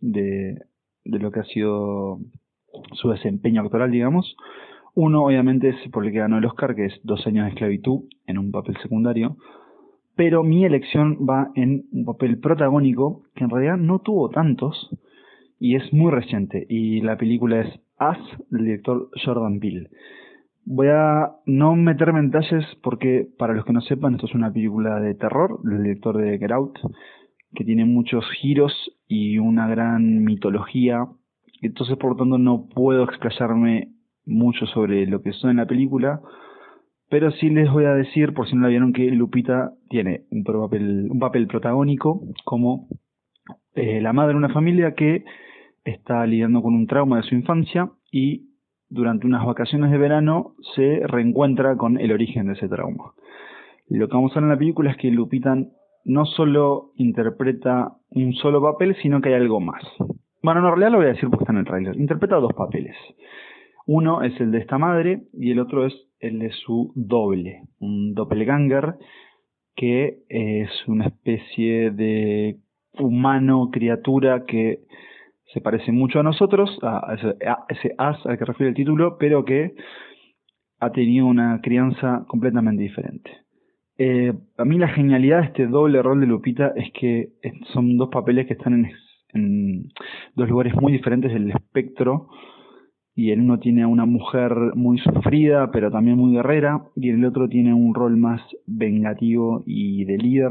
de, de lo que ha sido su desempeño actoral, digamos. Uno, obviamente, es por el que ganó el Oscar, que es Dos años de esclavitud, en un papel secundario. Pero mi elección va en un papel protagónico, que en realidad no tuvo tantos, y es muy reciente. Y la película es Us, del director Jordan Peele. Voy a no meterme en detalles porque, para los que no sepan, esto es una película de terror del director de Get Out, que tiene muchos giros y una gran mitología. Entonces, por lo tanto, no puedo explayarme mucho sobre lo que son en la película, pero sí les voy a decir, por si no la vieron, que Lupita tiene un papel, un papel protagónico como eh, la madre de una familia que está lidiando con un trauma de su infancia y durante unas vacaciones de verano se reencuentra con el origen de ese trauma. Lo que vamos a ver en la película es que Lupita no solo interpreta un solo papel, sino que hay algo más. Bueno, en realidad lo voy a decir porque está en el trailer. Interpreta dos papeles. Uno es el de esta madre y el otro es el de su doble, un doppelganger que es una especie de humano, criatura que se parece mucho a nosotros, a ese, as al que refiere el título, pero que ha tenido una crianza completamente diferente. Eh, a mí la genialidad de este doble rol de Lupita es que son dos papeles que están en, en dos lugares muy diferentes del espectro y el uno tiene a una mujer muy sufrida pero también muy guerrera y el otro tiene un rol más vengativo y de líder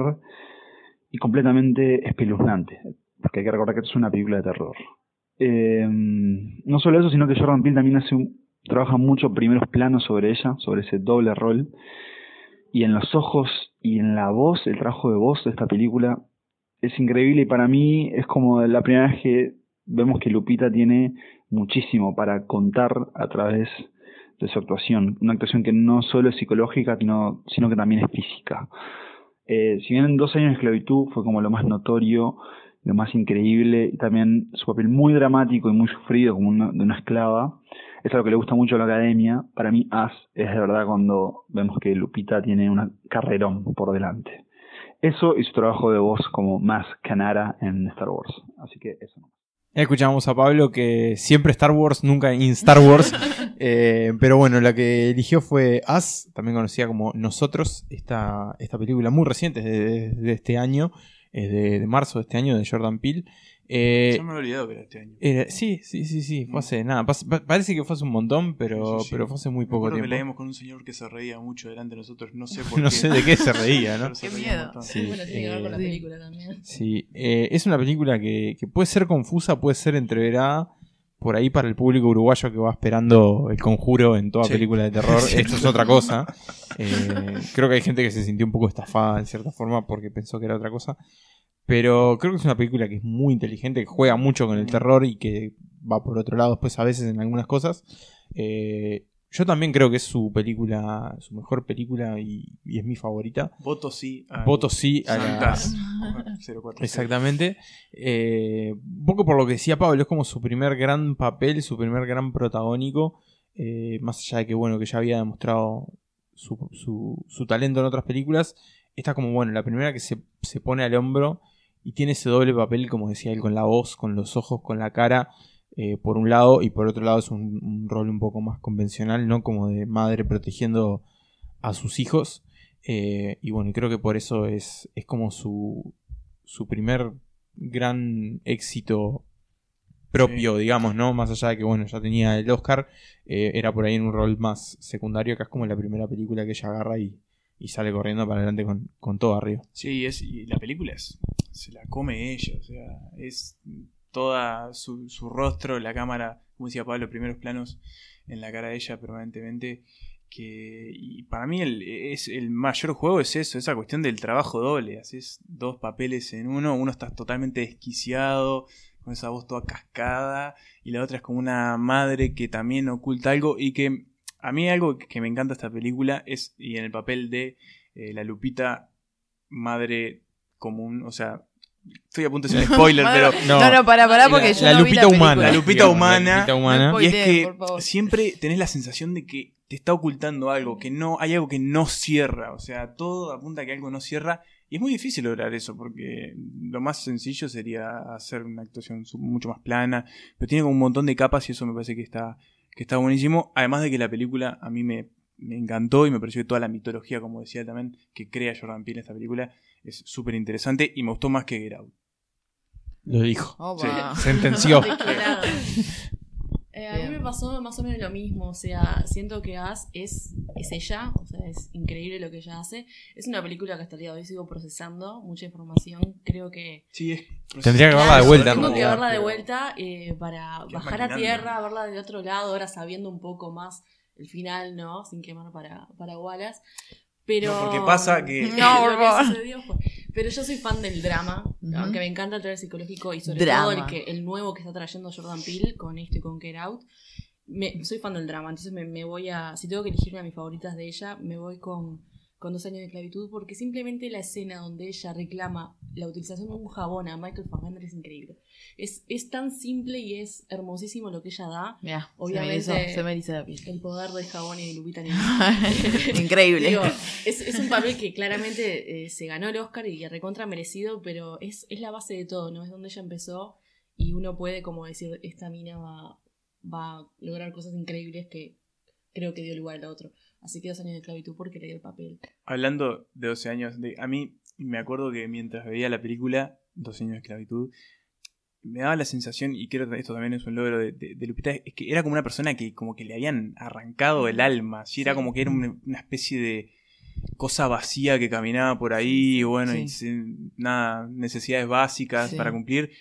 y completamente espeluznante porque hay que recordar que esto es una película de terror Eh, no solo eso sino que Jordan Peele también hace un, trabaja mucho primeros planos sobre ella sobre ese doble rol y en los ojos y en la voz el trabajo de voz de esta película es increíble y para mí es como la primera vez que vemos que Lupita tiene muchísimo para contar a través de su actuación. Una actuación que no solo es psicológica, sino, sino que también es física. Eh, si bien en dos años de esclavitud fue como lo más notorio, lo más increíble, y también su papel muy dramático y muy sufrido como una, de una esclava, es algo que le gusta mucho a la academia. Para mí, As es de verdad cuando vemos que Lupita tiene un carrerón por delante. Eso y su trabajo de voz como más Canara en Star Wars. Así que eso. Escuchamos a Pablo que siempre Star Wars, nunca in Star Wars. Eh, pero bueno, la que eligió fue Us, también conocida como Nosotros, esta, esta película muy reciente, de, de este año, es de, de marzo de este año, de Jordan Peele. Eh, Yo me he olvidado que era este año. era- sí, sí, sí, sí, fue hace nada. pa- parece que fue hace un montón, pero, Sí, sí, sí. pero fue hace muy Me poco que tiempo. leíamos con un señor que se reía mucho delante de nosotros. No sé por No qué. sé de qué se reía, ¿no? Qué reía miedo. Sí, bueno, tiene que ver con la eh, película también. Sí, eh, es una película que, que puede ser confusa, puede ser entreverada por ahí para el público uruguayo que va esperando el conjuro en toda Sí. película de terror. Sí. Esto es otra cosa. Eh, creo que hay gente que se sintió un poco estafada en cierta forma porque pensó que era otra cosa. Pero creo que es una película que es muy inteligente, que juega mucho con el terror y que va por otro lado después a veces en algunas cosas. Eh, yo también creo que es su película, su mejor película y, y es mi favorita. Voto sí. al Voto sí a la, Santas. 046. Exactamente. Eh, un poco por lo que decía Pablo, es como su primer gran papel, su primer gran protagónico. eh, más allá de que, bueno, que ya había demostrado su, su- su talento en otras películas. Esta como, bueno, la primera que se, se pone al hombro y tiene ese doble papel, como decía él, con la voz, con los ojos, con la cara, eh, por un lado, y por otro lado es un, un rol un poco más convencional, ¿no? Como de madre protegiendo a sus hijos. Eh, y bueno, y creo que por eso es, es como su, su primer gran éxito propio, digamos, ¿no? Más allá de que, bueno, ya tenía el Oscar, eh, era por ahí en un rol más secundario, que es como la primera película que ella agarra y, y sale corriendo para adelante con, con todo arriba. Sí, es, y la película es, se la come ella, o sea, es toda su, su rostro, la cámara, como decía Pablo, primeros planos en la cara de ella permanentemente. Que, y para mí el, es, el mayor juego es eso, esa cuestión del trabajo doble. Haces dos papeles en uno, uno está totalmente desquiciado, con esa voz toda cascada, y la otra es como una madre que también oculta algo y que a mí algo que me encanta esta película es, y en el papel de eh, la Lupita madre común, o sea, estoy a punto de hacer un spoiler, pero No, no, no, para, para, porque La- yo la no vi Lupita película. humana. La Lupita digamos, humana. La Lupita humana. No y es que siempre tenés la sensación de que te está ocultando algo, que no hay algo que no cierra, o sea, todo apunta a que algo no cierra y es muy difícil lograr eso porque lo más sencillo sería hacer una actuación mucho más plana, pero tiene como un montón de capas y eso me parece que está que está buenísimo, además de que la película a mí me, me encantó y me pareció que toda la mitología, como decía también, que crea Jordan Peele en esta película es súper interesante y me gustó más que Get Out. Lo dijo. Opa. Sentenció. Eh, a mí me pasó más o menos lo mismo, o sea, siento que As es, es ella, o sea, es increíble lo que ella hace. Es una película que hasta el día de hoy sigo procesando, mucha información, creo que... Sí, es Tendría que verla de vuelta. en Tengo que verla de vuelta eh, para bajar a tierra, verla del otro lado, ahora sabiendo un poco más el final, ¿no? Sin quemar para, para Wallace. Pero... No, porque pasa que- No, por Lo que favor. sucedió fue- Pero yo soy fan del drama, aunque me encanta el trailer psicológico y sobre Drama. todo el, que, el nuevo que está trayendo Jordan Peele con esto y con Get Out. Me, soy fan del drama, entonces me, me voy a... Si tengo que elegir una de mis favoritas de ella, me voy con, con Dos años de esclavitud porque simplemente la escena donde ella reclama la utilización de un jabón a Michael Fassbender es increíble. Es, es tan simple y es hermosísimo lo que ella da. Obviamente- se me hizo, se me eriza la piel. El poder del jabón y de Lupita. Increíble. Digo, es, es un papel que claramente eh, se ganó el Oscar y recontra merecido, pero es, es la base de todo, ¿no? Es donde ella empezó y uno puede como decir, esta mina va, va a lograr cosas increíbles que creo que dio lugar al otro. Así que dos años de esclavitud porque le dio el papel. Hablando de 12 años, de, a mí me acuerdo que mientras veía la película 12 años de esclavitud, me daba la sensación, y creo que esto también es un logro de, de- de Lupita, es que era como una persona que como que le habían arrancado el alma, así era como que era una, una especie de cosa vacía que caminaba por ahí, y bueno, y nada, necesidades básicas Sí. para cumplir,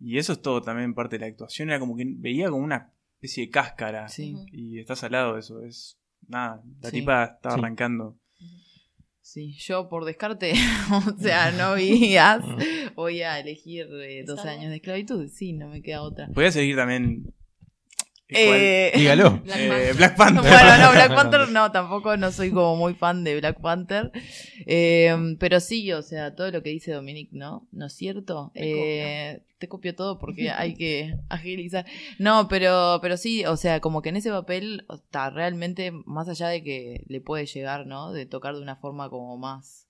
y eso es todo también parte de la actuación, era como que veía como una especie de cáscara, Sí, y estás al lado de eso, es nada, la Sí. tipa estaba Sí. arrancando. sí. Yo por descarte, o sea, no vi As, voy a elegir eh, 12 ¿Star años de esclavitud. Sí, no me queda otra. Voy a seguir también. Eh, Dígalo. Black Eh, Panther. Black Panther. Bueno, no, Black Panther no, tampoco no soy como muy fan de Black Panther. Eh, pero sí, o sea, todo lo que dice Dominic, ¿no? ¿No es cierto? Eh, te copio todo porque hay que agilizar. No, pero, pero sí, o sea, como que en ese papel está realmente, más allá de que le puede llegar, ¿no? De tocar de una forma como más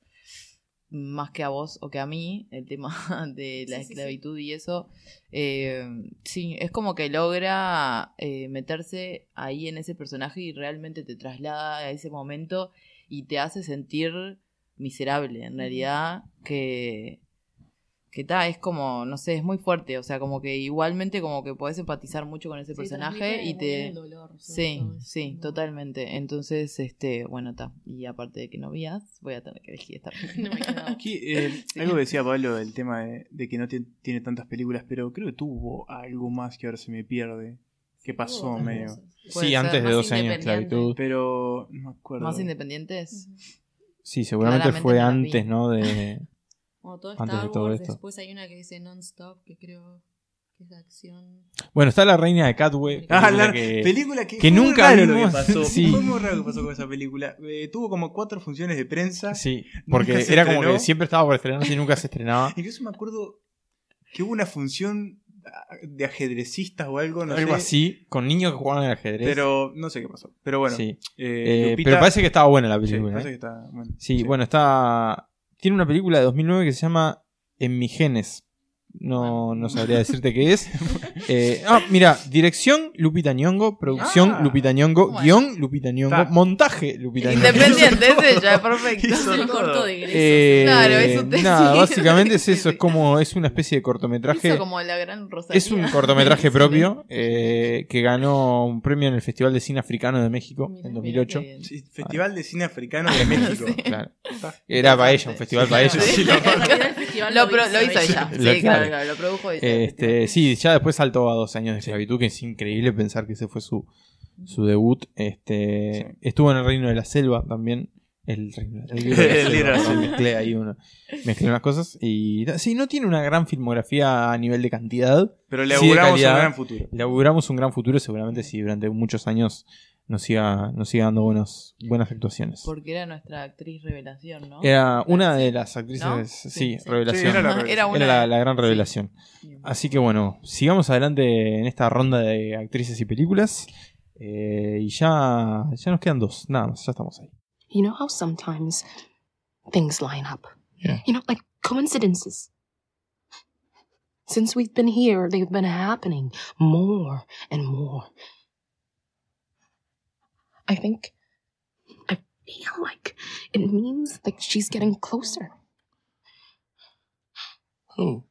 más que a vos o que a mí, el tema de la Sí, sí, sí. esclavitud y eso, eh, sí, es como que logra eh, meterse ahí en ese personaje y realmente te traslada a ese momento y te hace sentir miserable, en realidad, que que ta, es como, no sé, es muy fuerte, o sea, como que igualmente como que podés empatizar mucho con ese Sí, personaje y te... el dolor, Sí, sí, totalmente. Entonces, este, bueno, está. Y aparte de que no vías, voy a tener que elegir esta. No. Aquí, eh, Algo que decía Pablo del tema de, de que no ti- tiene tantas películas, pero creo que tuvo algo más que ahora se me pierde. ¿Qué pasó medio? Sí, antes de 12 años esclavitud. Pero no me acuerdo. Más independientes. Sí, seguramente Claramente fue antes, ¿no? De... Bueno, todo Antes Star de todo Wars, esto. después hay una que dice Non-Stop, que creo que es de acción. Bueno, está la reina de Catway. Ah, película la que- película que, que fue muy nunca raro lo vimos. que pasó. Sí. Fue muy raro lo que pasó con esa película. Eh, tuvo como cuatro funciones de prensa. Sí, porque era como que siempre estaba por estrenarse y nunca se estrenaba. Incluso me acuerdo que hubo una función de ajedrecistas o algo, no algo sé. así, con niños que jugaban al ajedrez. Pero no sé qué pasó. Pero bueno. sí. eh, Eh, Lupita- pero parece que estaba buena la Sí, película. parece ¿eh? que está bueno. Sí, bueno, está. Tiene una película de 2009 que se llama En mis genes. No, no sabría decirte qué es. Eh, ah, mira, dirección Lupita Nyong'o, producción Ah. Lupita Nyong'o, Bueno. guion Lupita Nyong'o, montaje Lupita Nyong'o. Independiente, es ella, perfecto. Hizo El todo. corto de egreso. Eh, Claro, eso te nada, básicamente es eso, es como, es una especie de cortometraje. Hizo como la gran Rosalía. Es un cortometraje Sí, propio eh, que ganó un premio en el Festival de Cine Africano de México Mira, en mira 2008. qué bien. Sí, Festival de Cine Africano de México. Sí. Claro. Era para ella, un festival para ella. Sí, lo- En realidad el festival Lo, pro- lo hizo ella. ella. Lo- Sí, claro, claro. claro, lo produjo ella. Este, sí, ya después saltó a dos años de esclavitud, que es increíble pensar que ese fue su, su debut. Este, Estuvo en el Reino de la Selva también. El Reino de la Selva, Selva. Mezclé ahí uno, mezclé unas cosas. Y sí, no tiene una gran filmografía a nivel de cantidad. Pero le Sí, auguramos un gran futuro. Le auguramos un gran futuro, seguramente si durante muchos años nos siga, nos siga dando buenos, buenas actuaciones. Porque era nuestra actriz revelación, ¿no? Era una de las actrices, ¿No? sí, Sí, sí. revelación. Sí, era la Era una- Era la, la gran sí. revelación. Así que bueno, sigamos adelante en esta ronda de actrices y películas. Eh, y ya, ya nos quedan dos, nada más, ya estamos ahí. You know how sometimes things line up? Yeah. You know, like coincidences. Since we've been here, they've been happening more and more. I think, I feel like it means like she's getting closer. Who?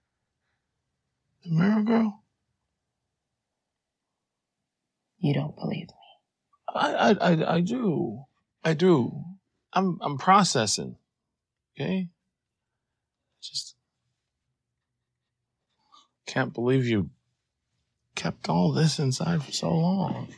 The mirror girl? You don't believe me. I, I, I, I do. I do. I'm, I'm processing. Okay? Just can't believe you kept all this inside for so long.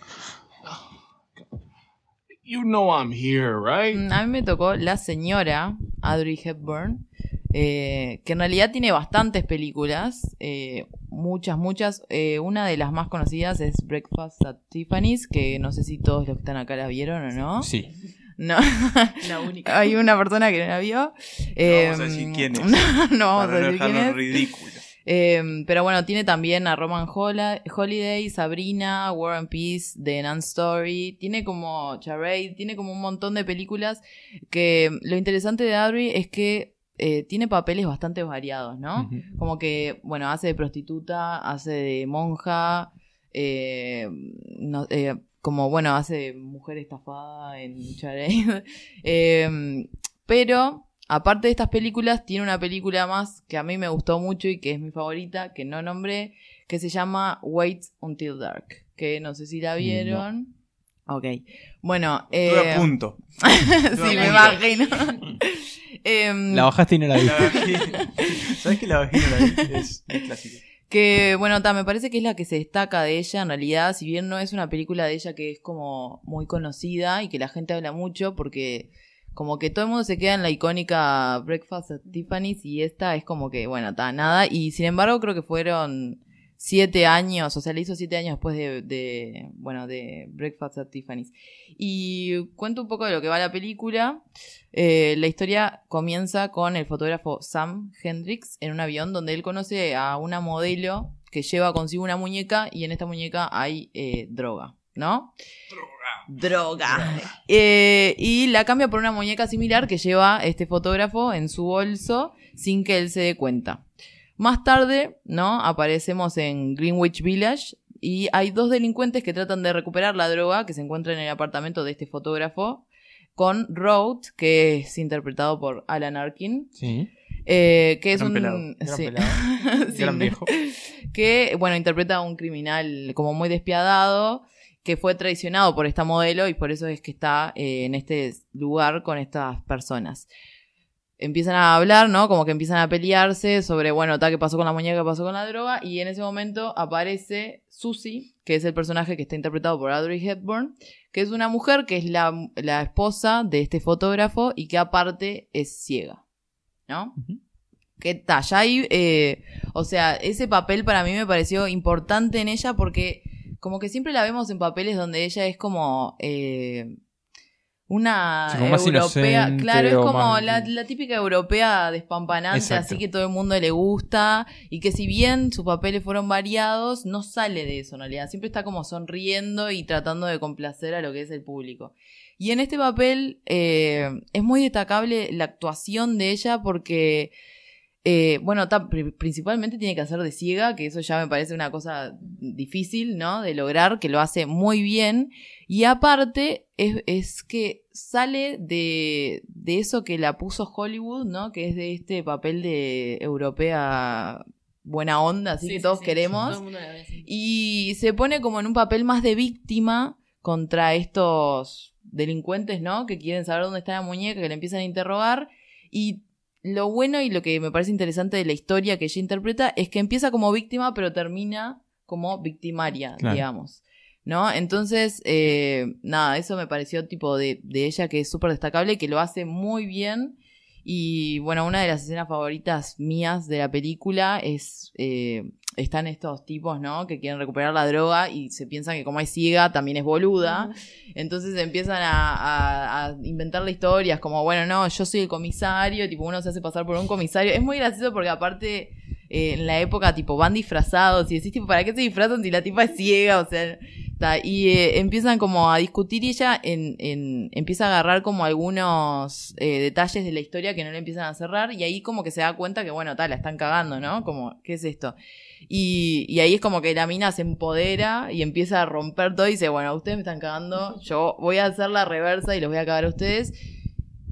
You know I'm here, right? Mm, A mí me tocó la señora Audrey Hepburn, eh, que en realidad tiene bastantes películas, eh, muchas, muchas. Eh, una de las más conocidas es Breakfast at Tiffany's, que no sé si todos los que están acá la vieron o no. Sí. No. La única. Hay una persona que no la vio. Eh, vamos a decir quién es. No, no vamos Para a no decir quién dejarlo es. ridículo. Eh, pero bueno, tiene también a Roman Holiday, Sabrina, War and Peace, The Nun Story. Tiene como Charade, tiene como un montón de películas que lo interesante de Audrey es que eh, tiene papeles bastante variados, ¿no? Como que, bueno, hace de prostituta, hace de monja, eh, no- eh, como, bueno, hace de mujer estafada en Charade. Eh, pero, aparte de estas películas, tiene una película más que a mí me gustó mucho y que es mi favorita, que no nombré, que se llama Wait Until Dark. Que no sé si la vieron. Ok. Bueno, Estuve eh, a punto. sí, me imagino. Em, La bajaste y no la vi. ¿Sabes que la vagina la vi? Es, es clásica. Que bueno, ta, me parece que es la que se destaca de ella en realidad, si bien no es una película de ella que es como muy conocida y que la gente habla mucho porque como que todo el mundo se queda en la icónica Breakfast at Tiffany's y esta es como que, bueno, ta, nada. Y sin embargo creo que fueron siete años, o sea, le hizo siete años después de, bueno, de Breakfast at Tiffany's. Y cuento un poco de lo que va la película. Eh, la historia comienza con el fotógrafo Sam Hendricks en un avión donde él conoce a una modelo que lleva consigo una muñeca y en esta muñeca hay eh, droga, ¿no? Droga. Eh, y la cambia por una muñeca similar que lleva este fotógrafo en su bolso sin que él se dé cuenta. Más tarde, ¿no? Aparecemos en Greenwich Village y hay dos delincuentes que tratan de recuperar la droga que se encuentra en el apartamento de este fotógrafo con Road, que es interpretado por Alan Arkin, Sí. eh, que es Gran un... pelado. Gran sí. viejo. que, bueno, interpreta a un criminal como muy despiadado, que fue traicionado por esta modelo y por eso es que está eh, en este lugar con estas personas. Empiezan a hablar, ¿no? Como que empiezan a pelearse sobre, bueno, tal, qué pasó con la muñeca, qué pasó con la droga, y en ese momento aparece Susie, que es el personaje que está interpretado por Audrey Hepburn, que es una mujer que es la, la esposa de este fotógrafo y que aparte es ciega, ¿no? Ujú. ¿Qué tal? Ya ahí, eh, o sea, ese papel para mí me pareció importante en ella porque como que siempre la vemos en papeles donde ella es como eh, una Sí, como más europea, claro, es como más- la, la típica europea despampanante, Exacto. así que todo el mundo le gusta y que si bien sus papeles fueron variados, no sale de eso en realidad, siempre está como sonriendo y tratando de complacer a lo que es el público. Y en este papel eh, es muy destacable la actuación de ella porque Eh, bueno, ta- principalmente tiene que hacer de ciega, que eso ya me parece una cosa difícil, ¿no? De lograr, que lo hace muy bien. Y aparte, es, es que sale de, de eso que la puso Hollywood, ¿no? Que es de este papel de europea buena onda, así Sí, que todos sí. queremos. Todo ve. Y se pone como en un papel más de víctima contra estos delincuentes, ¿no? Que quieren saber dónde está la muñeca, que le empiezan a interrogar. Y lo bueno y lo que me parece interesante de la historia que ella interpreta es que empieza como víctima, pero termina como victimaria, Claro. digamos. ¿No? Entonces, eh, nada, eso me pareció tipo de, de ella que es súper destacable, que lo hace muy bien. Y bueno, una de las escenas favoritas mías de la película es. eh, están estos tipos, ¿no? Que quieren recuperar la droga y se piensan que como es ciega, también es boluda. Entonces empiezan a, a, a inventarle historias como, bueno, no, yo soy el comisario, tipo uno se hace pasar por un comisario. Es muy gracioso porque aparte eh, en la época tipo van disfrazados y decís tipo, ¿para qué se disfrazan si la tipa es ciega? O sea, ta, y eh, empiezan como a discutir y ella en, en- empieza a agarrar como algunos eh, detalles de la historia que no le empiezan a cerrar y ahí como que se da cuenta que, bueno, tal, la están cagando, ¿no? Como, ¿qué es esto? Y, y ahí es como que la mina se empodera y empieza a romper todo y dice, bueno, ustedes me están cagando, yo voy a hacer la reversa y los voy a cagar a ustedes.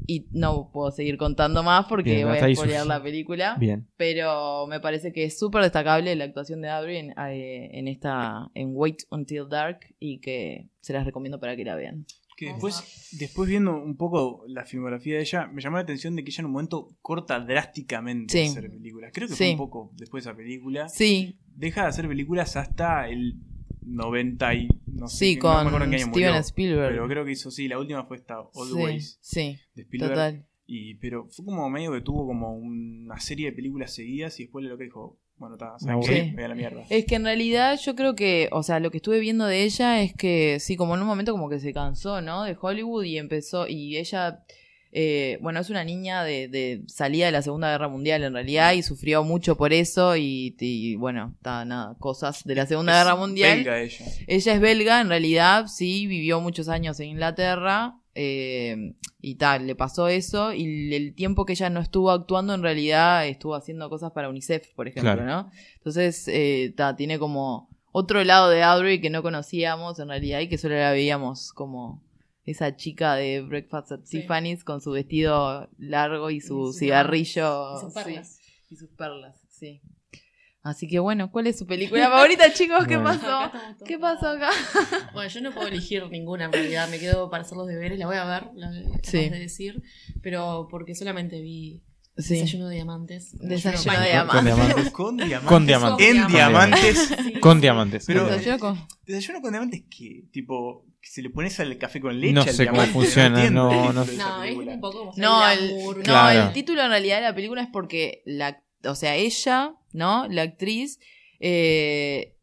Y no puedo seguir contando más porque Bien, voy a spoilear la película. Bien. Pero me parece que es súper destacable la actuación de Audrey en, eh, en esta, en Wait Until Dark y que se las recomiendo para que la vean. Que después, después viendo un poco la filmografía de ella, me llamó la atención de que ella en un momento corta drásticamente de Sí. hacer películas. Creo que Sí. fue un poco después de esa película. Sí, Deja de hacer películas hasta el 90 y no sé, sí, no con acuerdo en qué año Steven murió, Spielberg. Pero creo que hizo, sí, la última fue esta sí, Always sí, de Spielberg. total. Y, pero fue como medio que tuvo como una serie de películas seguidas y después lo que dijo, bueno, está, Me. Me voy a la mierda. Es que en realidad yo creo que, o sea, lo que estuve viendo de ella es que sí, como en un momento como que se cansó, ¿no? De Hollywood y empezó, y ella, eh, bueno, es una niña de, de salida de la Segunda Guerra Mundial en realidad y sufrió mucho por eso y, y, bueno, está nada, cosas de la Segunda Es Guerra Mundial. belga ella. Ella es belga, en realidad, sí, vivió muchos años en Inglaterra eh, y tal, le pasó eso y el tiempo que ella no estuvo actuando, en realidad estuvo haciendo cosas para UNICEF, por ejemplo, Claro. ¿no? Entonces, eh, ta, tiene como otro lado de Audrey que no conocíamos en realidad y que solo la veíamos como esa chica de Breakfast at Sí. Tiffany's con su vestido largo y su Y su- cigarrillo. y sus sí, perlas. y sus perlas, sí. Así que bueno, ¿cuál es su película favorita, chicos? ¿Qué Bueno. pasó? ¿Qué pasó acá? Bueno, yo no puedo elegir ninguna en realidad, me quedo para hacer los deberes, la voy a ver, la Sí. de decir, pero porque solamente vi Sí. Desayuno de Diamantes. Desayuno de Con diamantes. Con diamantes. Con diamantes. En Con diamantes. Sí. Con diamantes. Pero- Desayuno con- Desayuno con diamantes que, tipo, se le pones al café con leche. No sé cómo funciona, no, no No, es un poco como No, el no, Claro. el título en realidad de la película es porque la, o sea, ella, ¿no? La actriz eh,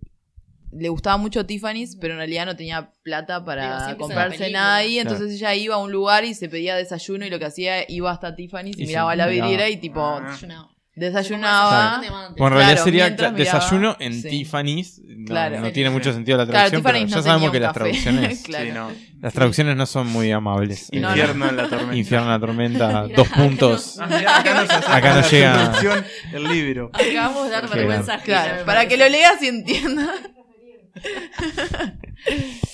le gustaba mucho Tiffany's, pero en realidad no tenía plata para comprarse nada ahí, entonces ella iba a un lugar y se pedía desayuno y lo que hacía iba hasta Tiffany's y, miraba la miraba. vidriera y tipo Ah. Desayunaba. Claro. Bueno, en realidad Claro, sería miraba, desayuno en sí. Tiffany's. No, Claro. no tiene mucho sentido la Claro, traducción, pero ya no sabemos que las traducciones, Claro. Sí, no. las traducciones no son muy amables. No, no. Infierno en la tormenta. Infierno en la tormenta, Mirá, dos acá puntos. mirá, acá Acá no la llega. El libro. Acabamos de dar vergüenza. Claro, para que lo leas y entiendas.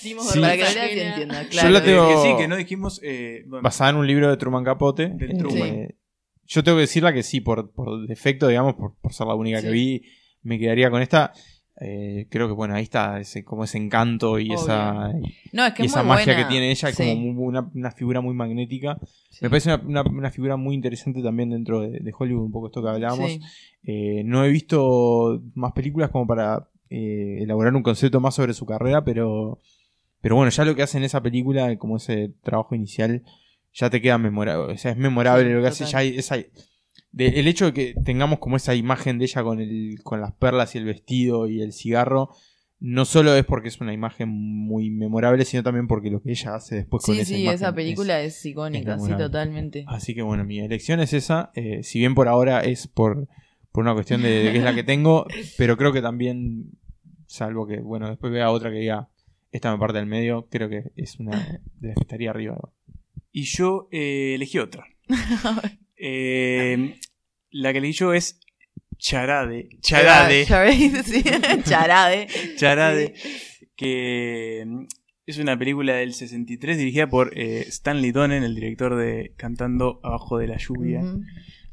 Dimos Sí. Para que lo vergüenza leas y ajena. entiendas, Yo claro. la tengo- Que sí, que no dijimos. Eh, bueno, Basada en un libro de Truman Capote. Del eh, Truman. Yo tengo que decirla que sí, por, por defecto, digamos, por, por ser la única que vi, me quedaría con esta. Eh, creo que bueno, ahí está ese, como ese encanto y Obvio. esa, No, es que y es esa magia buena. que tiene ella, es Sí, como muy- una, una figura muy magnética. sí. Me parece una, una- una figura muy interesante también dentro de, de Hollywood, un poco esto que hablábamos. Sí. Eh, no he visto más películas como para eh, elaborar un concepto más sobre su carrera, pero, pero bueno, ya lo que hace en esa película, como ese trabajo inicial, ya te queda memorable. O sea, es memorable Sí, lo que hace. Ya hay esa, de- el hecho de que tengamos como esa imagen de ella con, el, con las perlas y el vestido y el cigarro, no solo es porque es una imagen muy memorable, sino también porque lo que ella hace después con Sí, esa sí, imagen esa es- película es, icónica, sí, totalmente. Así que bueno, mi elección es esa. eh, si bien por ahora es por, por una cuestión de, de que es la que tengo, pero creo que también, salvo que, bueno, después vea otra que diga, esta me parte del medio, creo que es una de las que estaría arriba. Y yo eh, elegí otra. Eh, la que elegí yo es Charade. Charade. Charade. Charade. Charade. Que mm, es una película del 63 dirigida por eh, Stanley Donen, el director de Cantando Abajo de la Lluvia.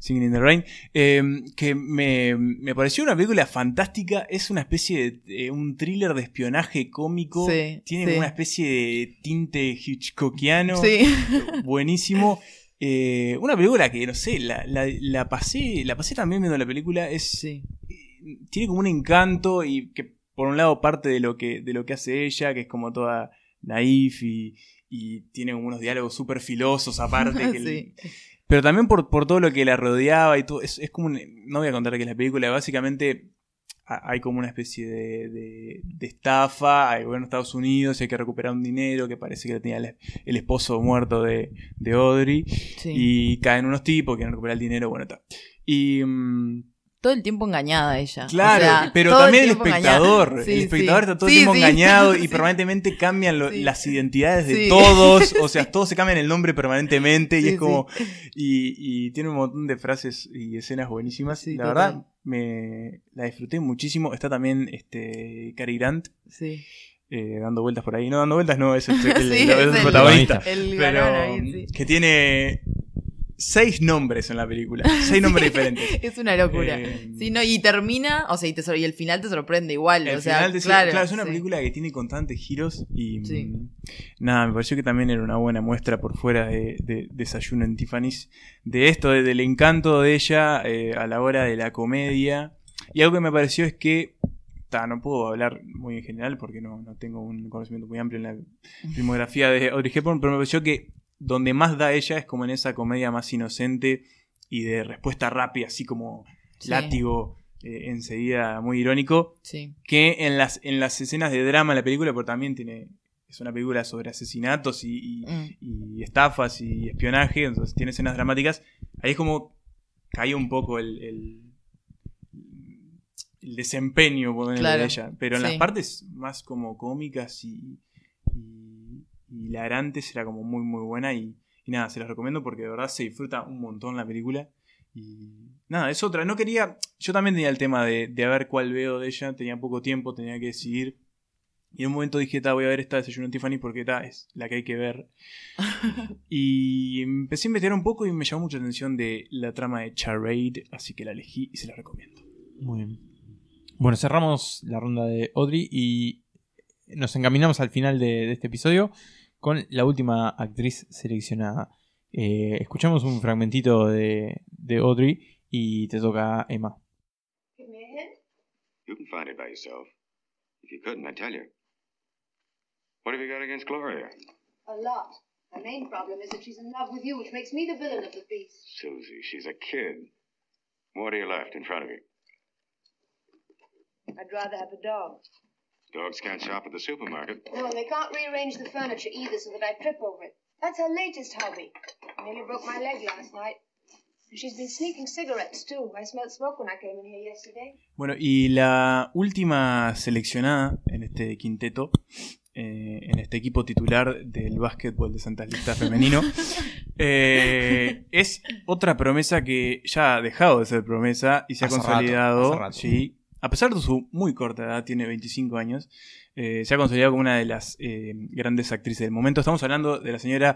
Singing in the Rain, eh, que me, me pareció una película fantástica. Es una especie de eh, un thriller de espionaje cómico. Sí, Tiene sí. una especie de tinte hitchcockiano. Sí. Buenísimo. Eh, una película que, no sé, la, la, la pasé la pasé también viendo la película. Es, Sí. eh, tiene como un encanto y que por un lado parte de lo que, de lo que hace ella, que es como toda naif y, y tiene como unos diálogos súper filosos aparte. que Sí. Pero también por, por todo lo que la rodeaba y todo. Es, es como un- No voy a contar que la película. Básicamente ha- hay como una especie de, de, de estafa. Hay gobierno de Estados Unidos. Hay que recuperar un dinero que parece que lo tenía el, el esposo muerto de, de Audrey. Sí. Y caen unos tipos que quieren recuperar el dinero. Bueno, está. Y. mm, Todo el tiempo engañada ella. Claro, O sea, pero también el, espectador. Sí, el sí. espectador está todo Sí, el tiempo engañado y permanentemente cambian lo- las identidades de todos. O sea, todos se cambian el nombre permanentemente y es como. Y, y tiene un montón de frases y escenas buenísimas. La total. verdad, me la disfruté muchísimo. Está también este Cary Grant Sí. eh, dando vueltas por ahí. No dando vueltas, no, es el, el- el- protagonista. El Pero que tiene seis nombres en la película. Seis nombres diferentes. Es una locura. Eh, Sí, no, y termina, o sea, y, te y el final te sorprende igual. El o sea, final te- claro, claro, es una sí. película que tiene constantes giros y Sí. mm, nada, me pareció que también era una buena muestra por fuera de, de Desayuno en Tiffany's de esto, de- del encanto de ella eh, a la hora de la comedia. Y algo que me pareció es que, no puedo hablar muy en general porque no, no tengo un conocimiento muy amplio en la filmografía de Audrey Hepburn, pero me pareció que donde más da ella es como en esa comedia más inocente y de respuesta rápida, así como Sí. látigo eh, enseguida muy irónico Sí. que en las, en las escenas de drama de la película, pero también tiene. Es una película sobre asesinatos y, y- Mm. y estafas y espionaje, entonces tiene escenas dramáticas. Ahí es como cae un poco el, el, el desempeño Claro, de ella. Pero en sí. las partes más como cómicas y hilarantes era como muy muy buena y, y nada, se las recomiendo porque de verdad se disfruta un montón la película. Y nada, es otra. No quería. Yo también tenía el tema de, de a ver cuál veo de ella. Tenía poco tiempo, tenía que decidir. Y en un momento dije, ta, voy a ver esta Desayuno en Tiffany porque ta, es la que hay que ver. y empecé a investigar un poco y me llamó mucho la atención de la trama de Charade, así que la elegí y se la recomiendo. Muy bien. Bueno, cerramos la ronda de Audrey y nos encaminamos al final de, de este episodio con la última actriz seleccionada. Eh, escuchamos un fragmentito de, de Audrey y te toca Emma. Give me a hint. You can find it by yourself. If you couldn't, I'd tell you. What have you got against Gloria? A lot. The main problem is that she's in love with you, which makes me the villain of the piece. Susie, she's a kid. More to your left, in front of you. I'd rather have a dog. Dogs can't shop at the supermarket. No, and they can't rearrange the furniture either so that I trip over it. That's her latest hobby. Nearly broke my leg last night. And she's been sneaking cigarettes too. I smelled smoke when I came in here yesterday. Bueno, y la última seleccionada en este quinteto, eh, en este equipo titular del básquetbol de Santa Lista femenino, eh, es otra promesa que ya ha dejado de ser promesa y se Hace ha rato, consolidado. hace rato. sí, a pesar de su muy corta edad, tiene 25 años, eh, se ha consolidado como una de las eh, grandes actrices del momento. Estamos hablando de la señora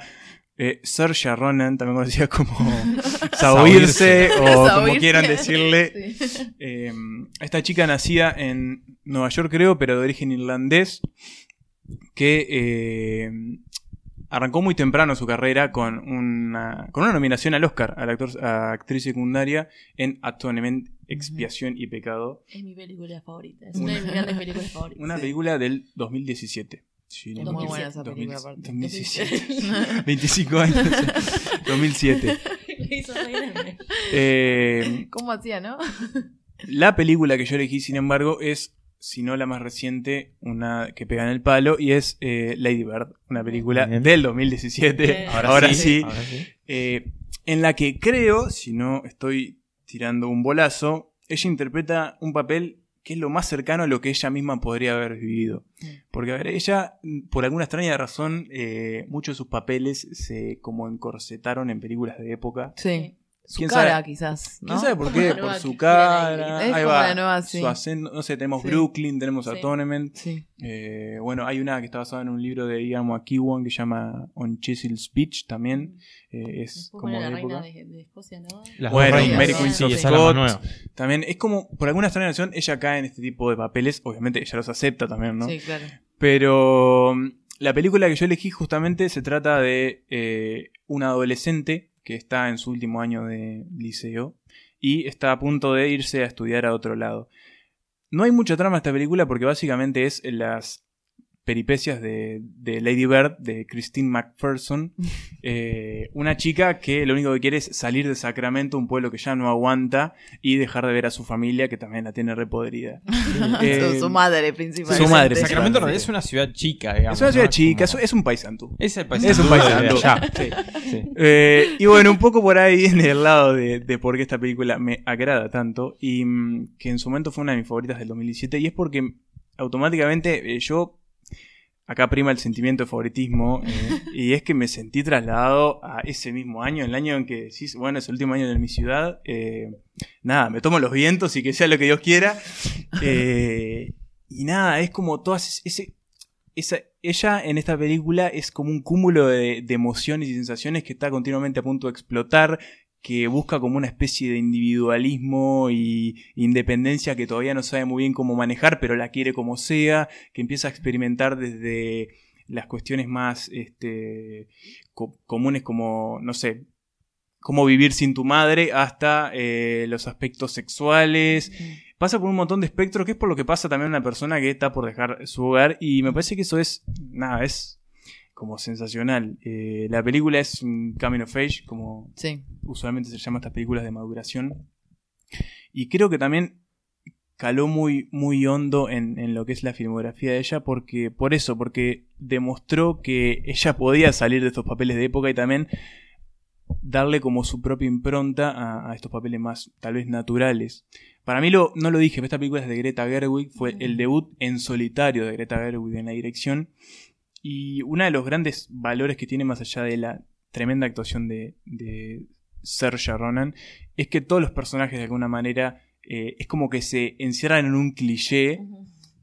eh, Saoirse Ronan, también conocida como Saoirse o como quieran decirle. Sí. Eh, esta chica nacida en Nueva York, creo, pero de origen irlandés, que eh, arrancó muy temprano su carrera con una, con una nominación al Oscar a la actor- a actriz secundaria en Atonement, Expiación y Pecado. Es mi película favorita. Es una de mis grandes películas favoritas. Una película del 2017. Sí, Es no muy me buena esa película, 2000- aparte. 2017. 25 años. 2007. Lo hizo re grande. Eh, ¿Cómo hacía, no? La película que yo elegí, sin embargo, es, si no la más reciente, una que pega en el palo, y es eh, Lady Bird, una película Bien. del 2017. Bien. Ahora, sí. ahora sí. eh, en la que creo, si no estoy tirando un bolazo, ella interpreta un papel que es lo más cercano a lo que ella misma podría haber vivido. Porque, a ver, ella, por alguna extraña razón, eh, muchos de sus papeles se como encorsetaron en películas de época. Sí. Su ¿Quién cara, sabe? quizás. ¿no? ¿Quién sabe por qué? Por su cara. Es Ahí como va. la nueva, sí. Su acento. No sé, tenemos Sí. Brooklyn, tenemos Sí. Atonement. Sí. Eh, bueno, hay una que está basada en un libro de Ian McEwan que se llama On Chisel's Beach también. Eh, es como de la época. reina de, de Escocia, ¿no? Las Bueno. Mary Queen. También es como, por alguna extraña razón, ella cae en este tipo de papeles. Obviamente ella los acepta también, ¿no? Sí, claro. Pero mm, la película que yo elegí justamente se trata de eh, un adolescente que está en su último año de liceo y está a punto de irse a estudiar a otro lado. No hay mucha trama esta película porque básicamente es las peripecias de, de Lady Bird, de Christine McPherson, eh, una chica que lo único que quiere es salir de Sacramento, un pueblo que ya no aguanta, y dejar de ver a su familia, que también la tiene repodrida. Eh, su, su madre, principalmente. su madre, Sacramento en Sí. es una ciudad chica, digamos. Es una ciudad ¿no? chica, Como- es, es un paisantú. Es el Es paisano. un allá. Sí. Sí. Eh, y bueno, un poco por ahí viene el lado de, de por qué esta película me agrada tanto y mm, que en su momento fue una de mis favoritas del 2017 y es porque automáticamente eh, yo, acá prima el sentimiento de favoritismo eh, y es que me sentí trasladado a ese mismo año, el año en que decís, bueno, es el último año de mi ciudad, eh, nada, me tomo los vientos y que sea lo que Dios quiera. Eh, y nada, es como todas. Esa, ella en esta película es como un cúmulo de emociones y sensaciones que está continuamente a punto de explotar, que busca como una especie de individualismo y independencia que todavía no sabe muy bien cómo manejar, pero la quiere como sea, que empieza a experimentar desde las cuestiones más este, co- comunes como, no sé, cómo vivir sin tu madre, hasta eh, los aspectos sexuales. Pasa por un montón de espectros, que es por lo que pasa también a una persona que está por dejar su hogar. Y me parece que eso es, nada, es como sensacional. Eh, la película es un coming of age, como Sí. usualmente se llama estas películas de maduración. Y creo que también caló muy, muy hondo en, en lo que es la filmografía de ella, porque, por eso, porque demostró que ella podía salir de estos papeles de época y también darle como su propia impronta a, a estos papeles más tal vez naturales. Para mí lo, no lo dije, pero esta película es de Greta Gerwig, fue el debut en solitario de Greta Gerwig en la dirección. Y uno de los grandes valores que tiene más allá de la tremenda actuación de, de Saoirse Ronan es que todos los personajes de alguna manera eh, es como que se encierran en un cliché,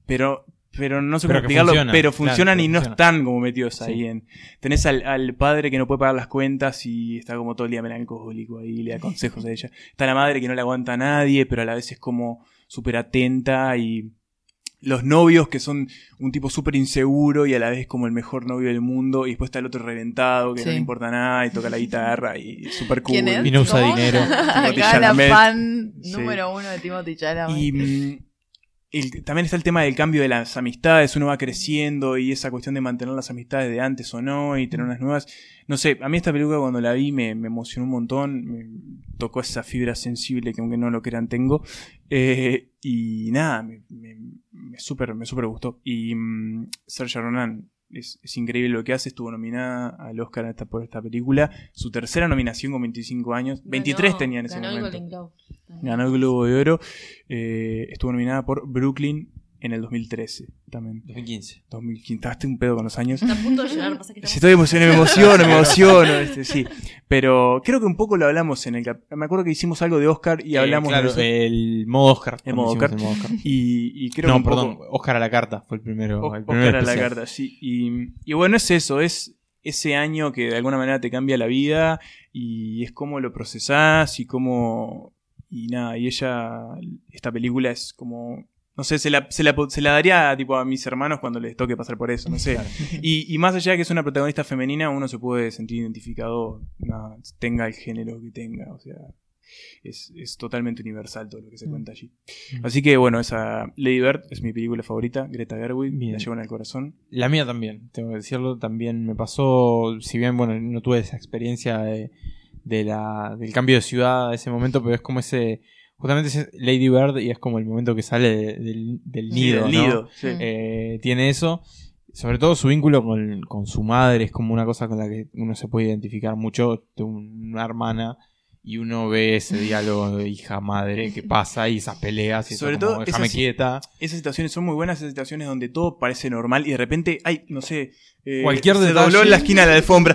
pero, pero no sé Pero cómo explicarlo, pero funcionan y no están como metidos Sí. ahí en... Tenés al, al padre que no puede pagar las cuentas y está como todo el día melancólico ahí, le da consejos a ella. Está la madre que no le aguanta a nadie, pero a la vez es como súper atenta y los novios que son un tipo súper inseguro y a la vez como el mejor novio del mundo y después está el otro reventado que no le importa nada y toca la guitarra y súper cool. ¿Quién es? Y no usa ¿Cómo? dinero. La fan Sí. número uno de Timothy Chalamet. Y mm, el- también está el tema del cambio de las amistades, uno va creciendo y esa cuestión de mantener las amistades de antes o no y tener unas nuevas. No sé, a mí esta película cuando la vi me, me emocionó un montón, me tocó esa fibra sensible que aunque no lo crean tengo. Eh, y nada, me, me, me súper me súper gustó. Y mm, Saoirse Ronan es, es increíble lo que hace, estuvo nominada al Oscar esta- por esta película, su tercera nominación con 25 años, 23 Ganó- tenía en ese ganó el momento. Golden Globe también. Ganó el Globo de Oro. Eh, estuvo nominada por Brooklyn en el 2013 también. 2015. 2015. Estás un pedo con los años. Está a punto de llorar, pasa que Si estamos- estoy emocionado, me emociono, me emociono. Este, sí. Pero creo que un poco lo hablamos en el. Me acuerdo que hicimos algo de Oscar y Eh, hablamos claro, de el modo Oscar. El modo Oscar. el modo Oscar. Y, y creo que no, poco- perdón, Oscar a la carta fue el primero. O- el primer Oscar a la carta, sí. Y, y bueno, es eso, es ese año que de alguna manera te cambia la vida y es cómo lo procesás y cómo... Y nada, y ella, esta película es como... No sé, se la, se la, se la daría tipo a mis hermanos cuando les toque pasar por eso, no sé. Y, y más allá de que es una protagonista femenina, uno se puede sentir identificado, tenga el género que tenga, o sea, es, es totalmente universal todo lo que se cuenta allí. Así que bueno, esa Lady Bird es mi película favorita, Greta Gerwig, Bien. la llevo en el corazón. La mía también, tengo que decirlo. También me pasó, si bien, bueno, no tuve esa experiencia de, de la, del cambio de ciudad a ese momento, pero es como ese. Justamente ese Lady Bird y es como el momento que sale de- del, Sí, nido. del ¿no? nido, sí. Eh, tiene eso. Sobre todo su vínculo con, con su madre es como una cosa con la que uno se puede identificar mucho. Una hermana y uno ve ese diálogo de hija-madre que pasa y esas peleas y eso Sobre como, todo déjame esas- quieta. Esas situaciones son muy buenas, esas situaciones donde todo parece normal y de repente, ay, no sé, eh, Cualquier se dobló en la esquina de la alfombra.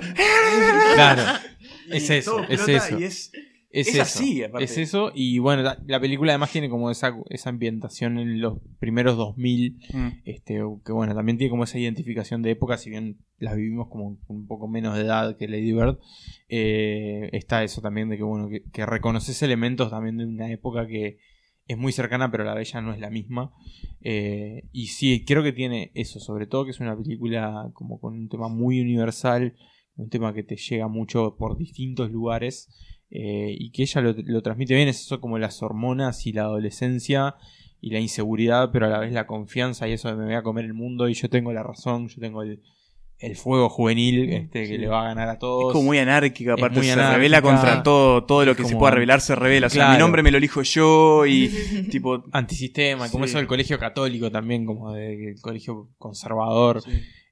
Claro, Y es eso, todo es eso. Y es, Es, Es eso, así, aparte. Es eso, y bueno, la, la película además tiene como esa, esa ambientación en los primeros 2000, Mm. este, que bueno, también tiene como esa identificación de época, si bien las vivimos como un poco menos de edad que Lady Bird, eh, está eso también de que bueno, que, que reconoces elementos también de una época que es muy cercana, pero la vez ya no es la misma. Eh, y sí, creo que tiene eso, sobre todo que es una película como con un tema muy universal, un tema que te llega mucho por distintos lugares eh, y que ella lo, lo transmite bien, es eso como las hormonas y la adolescencia y la inseguridad, pero a la vez la confianza y eso de me voy a comer el mundo y yo tengo la razón, yo tengo el, el fuego juvenil este, que le va a ganar a todos. Es como muy anárquica, Es aparte muy se anárquica. revela contra todo, todo lo Es que se pueda revelar se revela. O sea, mi nombre me lo elijo yo y tipo antisistema, como Sí. eso del colegio católico también, como del colegio conservador,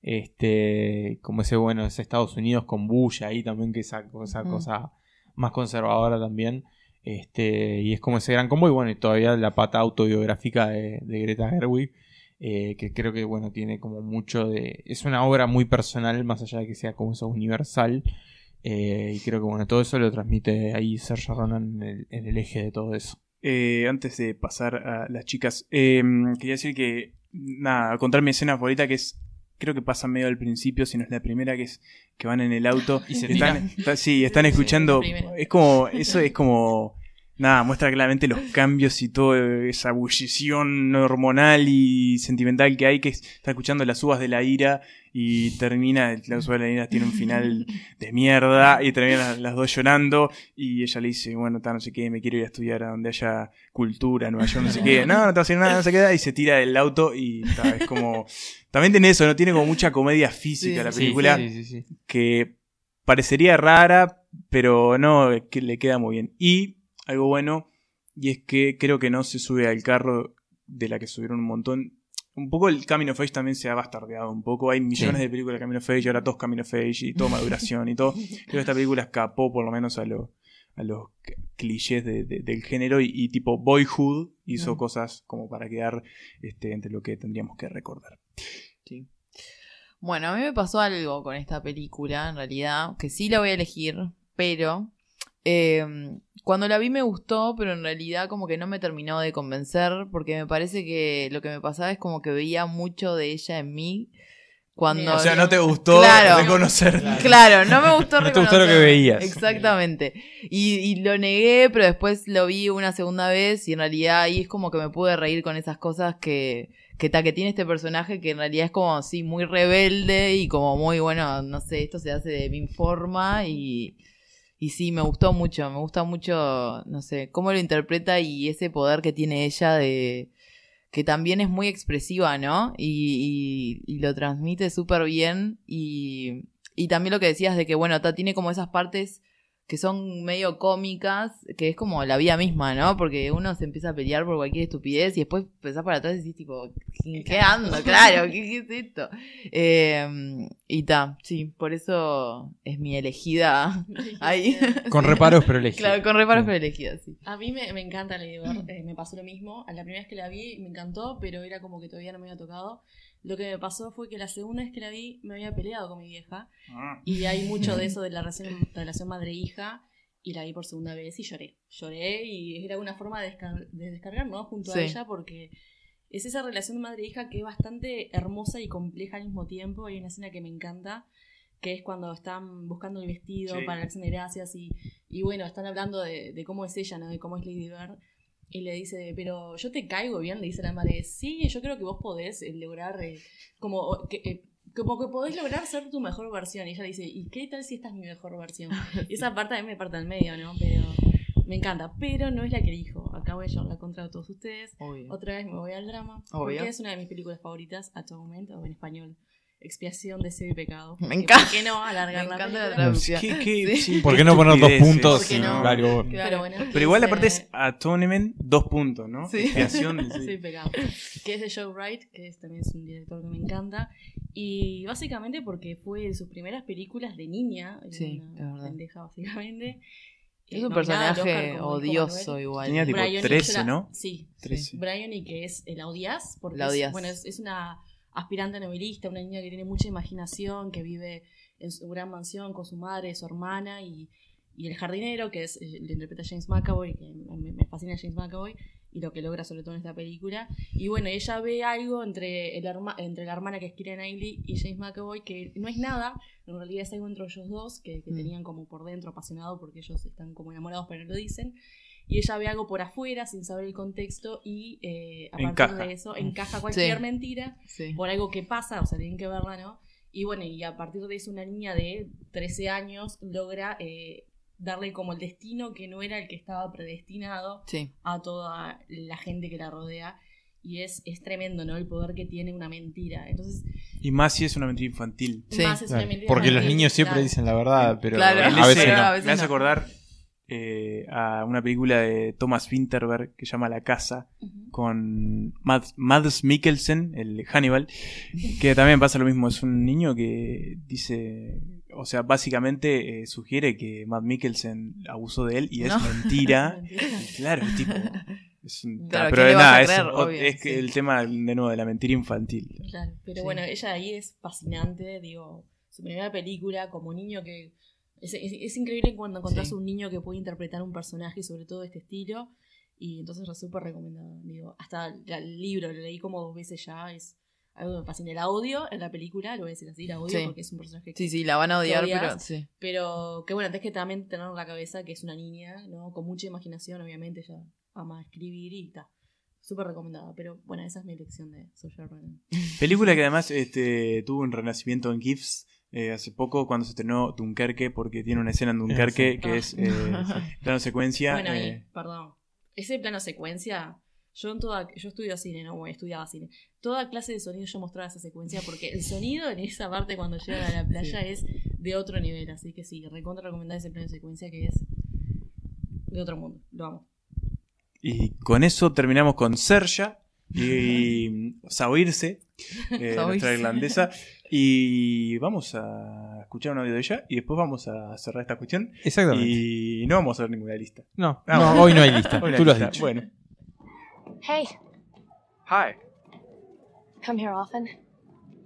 este, como ese bueno, ese Estados Unidos con Bush ahí también, que esa, esa Mm. cosa más conservadora también. Este, y es como ese gran combo, y bueno, y todavía la pata autobiográfica de, Greta Gerwig, eh, que creo que bueno, tiene como mucho de. Es una obra muy personal, más allá de que sea como eso universal. eh, y creo que bueno, todo eso lo transmite ahí Sergio Ronan en el, eje de todo eso. Eh, antes de pasar a las chicas, quería decir que, nada, contar mi escena favorita que es, creo que pasa medio al principio, si no es la primera, que es que van en el auto Y se están, está- sí, están escuchando, es como, eso es como, nada, muestra claramente los cambios y toda esa bullición hormonal y sentimental que hay, que es- está escuchando las uvas de la ira y termina, las uvas de la ira tiene un final de mierda y terminan las, las dos llorando y ella le dice, bueno, ta, no sé qué, me quiero ir a estudiar a donde haya cultura, Nueva York, no sé qué, no, no te va a hacer nada, no sé qué, y se tira del auto y ta, es como, también tiene eso, ¿no? Tiene como mucha comedia física Sí, la película Sí, sí, sí. que parecería rara, pero no, que le queda muy bien. Y algo bueno, y es que creo que no se sube al carro de la que subieron un montón. Un poco el Camino of Age también se ha bastardeado un poco. Hay millones Sí. de películas de Camino of Age, ahora todos Camino of Age y todo maduración y todo. Creo que esta película escapó por lo menos a, lo- a los clichés de- de- del género y, y tipo Boyhood hizo cosas como para quedar este, entre lo que tendríamos que recordar. Sí. Bueno, a mí me pasó algo con esta película, en realidad, que sí la voy a elegir, pero eh, cuando la vi me gustó, pero en realidad como que no me terminó de convencer, porque me parece que lo que me pasaba es como que veía mucho de ella en mí. Cuando O sea, no te gustó Claro. reconocer. Claro, no me gustó No te gustó lo que veías. Exactamente. Y, y lo negué, pero después lo vi una segunda vez y en realidad ahí es como que me pude reír con esas cosas que, que, ta, que tiene este personaje que en realidad es como así muy rebelde y como muy, bueno, no sé, esto se hace de mi forma y, y sí, me gustó mucho, me gusta mucho, no sé, cómo lo interpreta y ese poder que tiene ella de que también es muy expresiva, ¿no? Y, y- y lo transmite súper bien. Y, y también lo que decías de que, bueno, ta, tiene como esas partes que son medio cómicas, que es como la vida misma, ¿no? Porque uno se empieza a pelear por cualquier estupidez y después pensás para atrás y decís, tipo, ¿en qué ando? Claro, ¿qué, qué es esto? Eh, y ta, sí, por eso es mi elegida ahí. Con reparos, pero elegida. Claro, con reparos, Sí. pero elegida, sí. A mí me, me encanta Lady Bird, eh, me pasó lo mismo. A la primera vez que la vi me encantó, pero era como que todavía no me había tocado. Lo que me pasó fue que la segunda vez que la vi me había peleado con mi vieja. Y hay mucho de eso de la relación, relación madre-hija. Y la vi por segunda vez y lloré. Lloré y era una forma de, descar- de descargar, ¿no? Junto Sí. a ella porque es esa relación madre-hija que es bastante hermosa y compleja al mismo tiempo. Hay una escena que me encanta, que es cuando están buscando el vestido Sí. para la acción de gracias y, y bueno, están hablando de, de cómo es ella, ¿no? De cómo es Lady Bird. Y le dice, pero yo te caigo bien, le dice la madre. Sí, yo creo que vos podés eh, lograr, eh, como, que, eh, como que podés lograr ser tu mejor versión. Y ella le dice, ¿y qué tal si esta es mi mejor versión? Y esa parte a mí me parte al medio, ¿no? Pero me encanta. Pero no es la que elijo. Acá voy a llevarla contra todos ustedes. Obvio. Otra vez me voy al drama. Obvio. Porque es una de mis películas favoritas, Atonement, o en español, Expiación, Deseo y Pecado. Me Que encanta. ¿Por qué no alargar Me la la película? traducción. ¿Qué- qué- Sí. sí, ¿Por qué no poner dos puntos? ¿Por qué no? Algo- Pero bueno. Pero igual dice- aparte es Atonement, dos puntos, ¿no? Sí. Expiación, sí. Sí, pecado. Que es de Joe Wright, que es, también es un director que me encanta. Y básicamente porque fue de sus primeras películas de niña. Sí, una es verdad. pendeja, básicamente. Es Eh, un al personaje odioso igual. Tenía tipo Brian y 13, yo la- ¿no? Sí. 13. Brian y que es la odias. Porque La es- odias. bueno, es, es una aspirante novelista, una niña que tiene mucha imaginación, que vive en su gran mansión con su madre, su hermana y, y el jardinero, que es eh, lo interpreta James McAvoy, que me, me fascina James McAvoy, y lo que logra sobre todo en esta película. Y bueno, ella ve algo entre, el herma- entre la hermana que es Keira Knightley y James McAvoy, que no es nada, en realidad es algo entre ellos dos, que, que Mm. tenían como por dentro apasionado porque ellos están como enamorados pero no lo dicen. Y ella ve algo por afuera sin saber el contexto y eh, a partir de eso encaja cualquier Sí. mentira Sí. por algo que pasa, o sea, tienen que verla, ¿no? Y bueno, y a partir de eso una niña de 13 años logra eh, darle como el destino que no era el que estaba predestinado Sí. a toda la gente que la rodea. Y es, es tremendo, ¿no? El poder que tiene una mentira. Entonces, Y más si es una mentira infantil. Sí. más es una Claro, mentira porque los niños siempre claro. dicen la verdad, pero Claro. A veces no. a veces me hace no. acordar eh, a una película de Thomas Winterberg que se llama La Casa con Mads, Mads Mikkelsen, el Hannibal, que también pasa lo mismo. Es un niño que dice, o sea, básicamente eh, sugiere que Mads Mikkelsen abusó de él y es No. mentira. Y claro, es tipo. es un- Claro, pero ¿qué le vas nada, es, Obvio, es que sí. el tema de nuevo de la mentira infantil. Claro, pero Sí. bueno, ella ahí es fascinante, digo, su primera película como niño que... Es, es- es increíble cuando encontrás Sí. un niño que puede interpretar un personaje, sobre todo de este estilo, y entonces es súper recomendado. Digo, hasta la- el libro lo leí como dos veces ya, es algo que me fascina. El audio en la película, lo voy a decir así, el audio, Sí. porque es un personaje que Sí, sí, la van a odiar, odias, pero sí. Pero que bueno, tenés que también tener en la cabeza que es una niña, ¿no? Con mucha imaginación, obviamente, ella ama escribir y está. Súper recomendada, pero bueno, esa es mi elección de Ronan. Película que además este, tuvo un renacimiento en GIFs eh, hace poco cuando se estrenó Dunkerque, porque tiene una escena en Dunkerque sí. que Ah. es eh, plano secuencia. Bueno, ahí, eh, perdón. Ese plano secuencia, yo en toda, yo estudio cine, no, bueno, estudiaba cine. Toda clase de sonido yo mostraba esa secuencia porque el sonido en esa parte cuando llegan a la playa es de otro nivel, así que sí, recontra recomendar ese plano secuencia que es de otro mundo. Lo amo. y con eso terminamos con Serja y Saoirse, eh, nuestra irlandesa. Y vamos a escuchar un audio de ella y después vamos a cerrar esta cuestión. Exactamente. Y no vamos a ver ninguna lista. No, Ah, no, hoy no hay lista. Hoy no hay Tú lo has dicho. Bueno. Hey, Hi. come here often.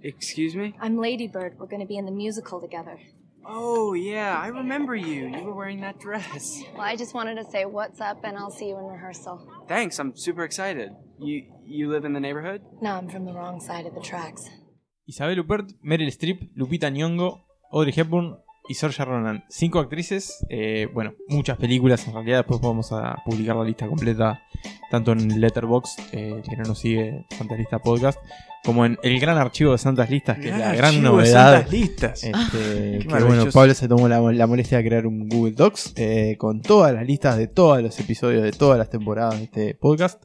Excuse me? I'm Lady Bird. We're going to be in the musical together. Oh, yeah, I remember you. You were wearing that dress. Well, I just wanted to say what's up, and I'll see you in rehearsal. Thanks, I'm super excited. You you live in the neighborhood? No, I'm from the wrong side of the tracks. Isabel Huppert, Meryl Streep, Lupita Nyong'o, Audrey Hepburn y Saoirse Ronan. Cinco actrices, eh, bueno, muchas películas en realidad. Después vamos a publicar la lista completa tanto en Letterboxd, eh, que no nos sigue Santas Listas Podcast, como en el gran archivo de Santas Listas, que es la gran archivo de novedad. Santas listas. Este, Qué que bueno. Pablo se tomó la, la molestia de crear un Google Docs eh, con todas las listas de todos los episodios de todas las temporadas de este podcast.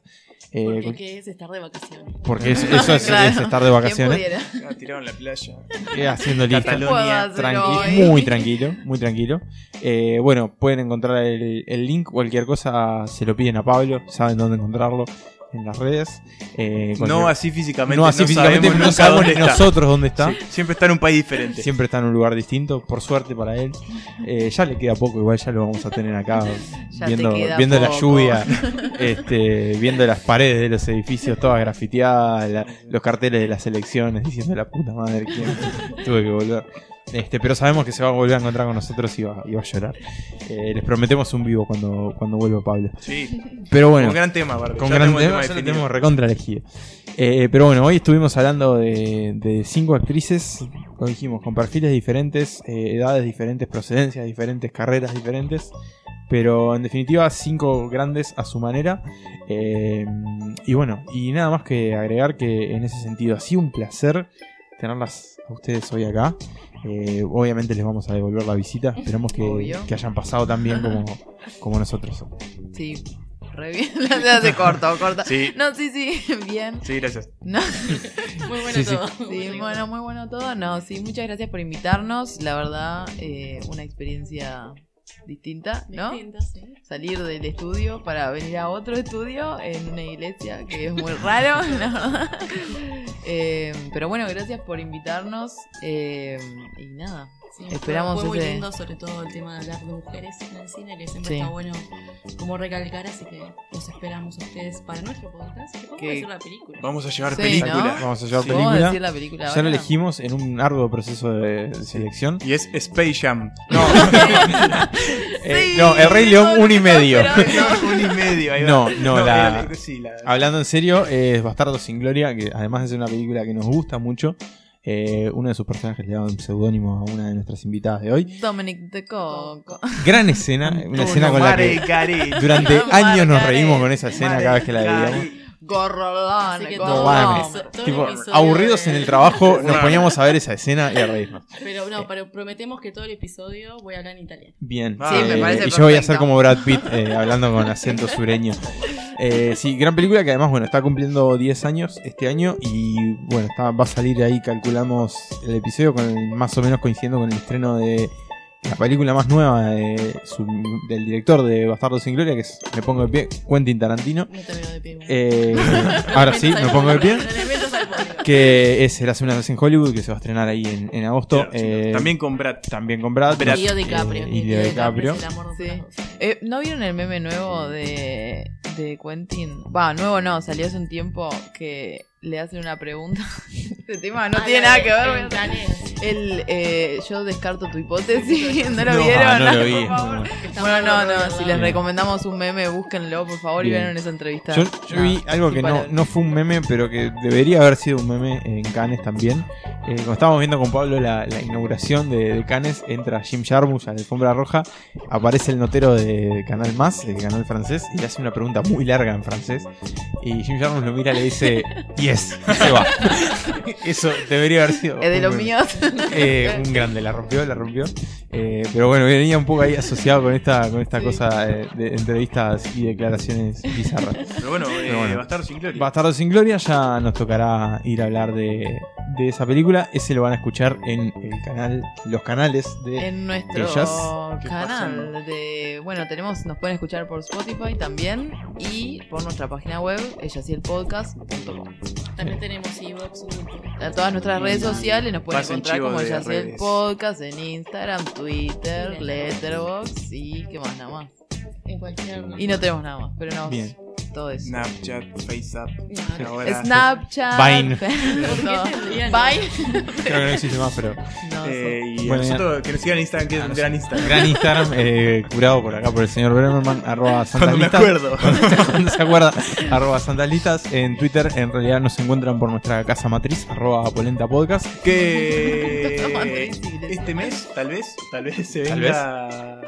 Eh, Porque con- ¿qué es estar de vacaciones? porque es- eso es, Claro. es estar de vacaciones. ¿Quién Ah, tirado en la playa. Eh, haciendo hacer Tranqui- muy tranquilo, muy tranquilo. Eh, bueno, pueden encontrar el, el link, cualquier cosa se lo piden a Pablo, saben dónde encontrarlo en las redes. Eh, No así físicamente. no así físicamente, sabemos no nunca sabemos dónde ni está. nosotros dónde está. Sí, siempre está en un país diferente. Siempre está en un lugar distinto, por suerte para él. Eh, ya le queda poco, igual ya lo vamos a tener acá te viendo, viendo la lluvia, este, viendo las paredes de los edificios todas grafiteadas, la- los carteles de las elecciones diciendo la puta madre quién tuve que volver. Este, pero sabemos que se va a volver a encontrar con nosotros y va, y va a llorar. Eh, les prometemos un vivo cuando, cuando vuelva Pablo. Sí. Pero bueno, Con gran tema, aparte. con Ya gran tenemos tema, tema ya lo tenemos recontra elegido. Eh, pero bueno, hoy estuvimos hablando de, de cinco actrices, como dijimos, con perfiles diferentes, eh, edades diferentes, procedencias diferentes, carreras diferentes. Pero en definitiva, cinco grandes a su manera. Y bueno, y nada más que agregar que en ese sentido ha sido un placer tenerlas a ustedes hoy acá. Eh, obviamente les vamos a devolver la visita. Esperamos que, que hayan pasado tan bien como, como nosotros. Sí, re bien. Se hace corto, corto. Sí. No, sí, sí, bien. Sí, gracias. No. Muy bueno Sí, sí. todo. Sí, bueno, muy bueno todo. No, sí, muchas gracias por invitarnos. La verdad, eh, una experiencia distinta, ¿no? Distinta, sí. Salir del estudio para venir a otro estudio en una iglesia, que es muy raro, la verdad. Eh, pero bueno, gracias por invitarnos. eh, y nada, Sí, Esperamos fue muy ese- lindo, sobre todo el tema de hablar de mujeres en el cine, que siempre Sí. está bueno como recalcar, así que los esperamos a ustedes para nuestro podcast. Que Que- decir la película. Vamos a llevar Sí, película. ¿no? Vamos a llevar Sí. ¿Podemos película. decir la película Ya ahora? lo elegimos en un arduo proceso de selección. Y es Space Jam. No, Eh, no El Rey León, un y medio. un y medio. ahí va. No, no, la- la- Hablando en serio, es Bastardo sin Gloria, que además de ser una película que nos gusta mucho, eh, uno de sus personajes le da un seudónimo a una de nuestras invitadas de hoy. Dominic de Coco. Gran escena, una escena con la que durante años nos reímos con esa escena cada vez que la veíamos. Gorrolón. Tipo, aburridos de- en el trabajo, nos poníamos a ver esa escena y a reírnos. Pero no, pero prometemos que todo el episodio voy a hablar en italiano. Bien. Sí, me parece Y yo voy a ser como Brad Pitt eh, hablando con acento sureño. Eh, sí, gran película que además, bueno, está cumpliendo 10 años este año y bueno, está, va a salir ahí, calculamos el episodio con el- más o menos coincidiendo con el estreno de la película más nueva de su- del director de Bastardo sin Gloria, que es Me Pongo de Pie, Quentin Tarantino. De pie. bueno. Eh, ahora sí, me pongo de pie. Que es La segunda vez en Hollywood, que se va a estrenar ahí en, en agosto. Claro, sí, Eh, También con Brad. también con Brad. Brad. Y Leo DiCaprio. Eh, y Leo Sí. Eh, ¿No vieron el meme nuevo de, de Quentin? Va, nuevo no, salió hace un tiempo que le hacen una pregunta. este tema no Ah, tiene nada que ver. El, eh, yo descarto tu hipótesis. ¿No lo No, vieron? no lo vi, por favor. no. Bueno, no, no. Si les recomendamos un meme, búsquenlo, por favor, y vieron esa entrevista. Yo, vi algo que no, no fue un meme, pero que debería haber sido un meme en Cannes también. Eh, cuando estábamos viendo con Pablo la, la inauguración de, de Cannes, entra Jim Jarmusch a la alfombra roja, aparece el notero de Canal Más, el canal francés, y le hace una pregunta muy larga en francés. Y Jim Jarmusch lo mira y le dice, yes, y se va. Eso debería haber sido. Es de un los míos. Eh, un grande, la rompió, la rompió. Eh, pero bueno, venía un poco ahí asociado con esta, con esta cosa de entrevistas y declaraciones bizarras. Pero bueno, eh, Pero bueno. Bastardo sin Gloria. Bastardo sin Gloria ya nos tocará ir a hablar de, de esa película. Ese lo van a escuchar en el canal, los canales de En nuestro canal de bueno tenemos nos pueden escuchar por Spotify también y por nuestra página web ellasielpodcast.com También tenemos Evox, en todas nuestras redes sociales nos pueden Pasen encontrar como de Ella Hacía el redes. podcast en Instagram Twitter Letterboxd y qué más nada más En cualquier. y no tenemos nada más pero no Bien. Todo eso Snapchat, FaceApp. No, Ahora- Snapchat Vine. Vine Creo que no existe más, pero no, Eh, y Bueno, nosotros que nos sigan en Instagram, que es Ah, un gran. Instagram. gran Instagram, eh, curado por acá por el señor Bremerman, arroba Cuando me acuerdo. Cuando se acuerda, arroba Santas Listas. En Twitter, en realidad nos encuentran por nuestra casa matriz, arroba Polenta Podcast. Que este mes, tal vez, tal vez se venga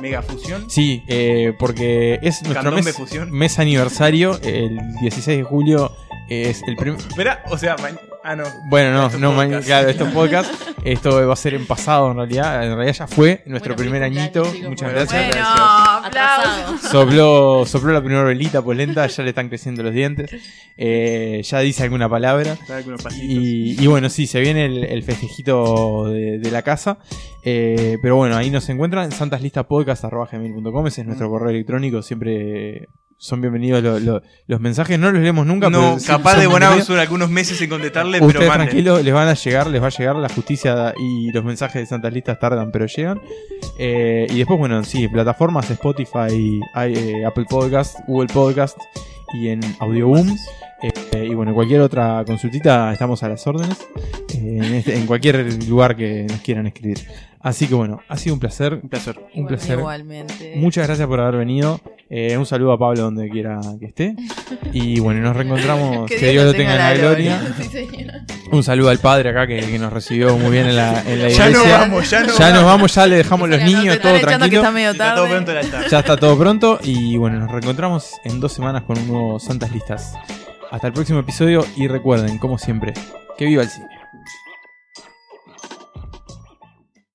Mega Fusión. Sí, eh, porque es nuestro mes, Fusión. mes aniversario. El 16 de julio es el primer. Espera, o sea, ma- ah, no. Bueno, no, Esto es no, ma- podcast. claro, esto es podcast. Esto va a ser en pasado en realidad. En realidad ya fue nuestro Bueno, primer añito. Muchas gracias. bueno aplausos Sopló, sopló la primera velita polenta, ya le están creciendo los dientes. Eh, ya dice alguna palabra. Y, y bueno, sí, se viene el, el festejito de, de la casa. Eh, pero bueno, ahí nos encuentran en santaslistapodcast.com. Ese es nuestro correo electrónico. Siempre son bienvenidos lo- lo- los mensajes. No los leemos nunca. no, pero capaz de son algunos meses en contestarle, pero Ustedes manden. tranquilos, les van a llegar, les va a llegar la justicia y los mensajes de Santas Listas tardan, pero llegan. Eh, y después, bueno, sí, plataformas Spotify, eh, Apple Podcast, Google Podcast y en Audioboom. Eh, y bueno, cualquier otra consultita estamos a las órdenes. eh, en, este- en cualquier lugar que nos quieran escribir. Así que bueno, ha sido un placer. Un placer. Un placer. igualmente Muchas gracias por haber venido. Eh, un saludo a Pablo donde quiera que esté. Y bueno, nos reencontramos. que, Dios lo tenga en la gloria. Sí, señor. Un saludo al padre acá que, que nos recibió muy bien en la, en la Ya iglesia. nos vamos, ya nos Ya nos vamos. ya le dejamos los niños, echando todo tranquilo. está medio Está todo tarde. pronto el altar. Ya está todo pronto y bueno, nos reencontramos en dos semanas con un nuevo Santas Listas. Hasta el próximo episodio y recuerden, como siempre, que viva el cine.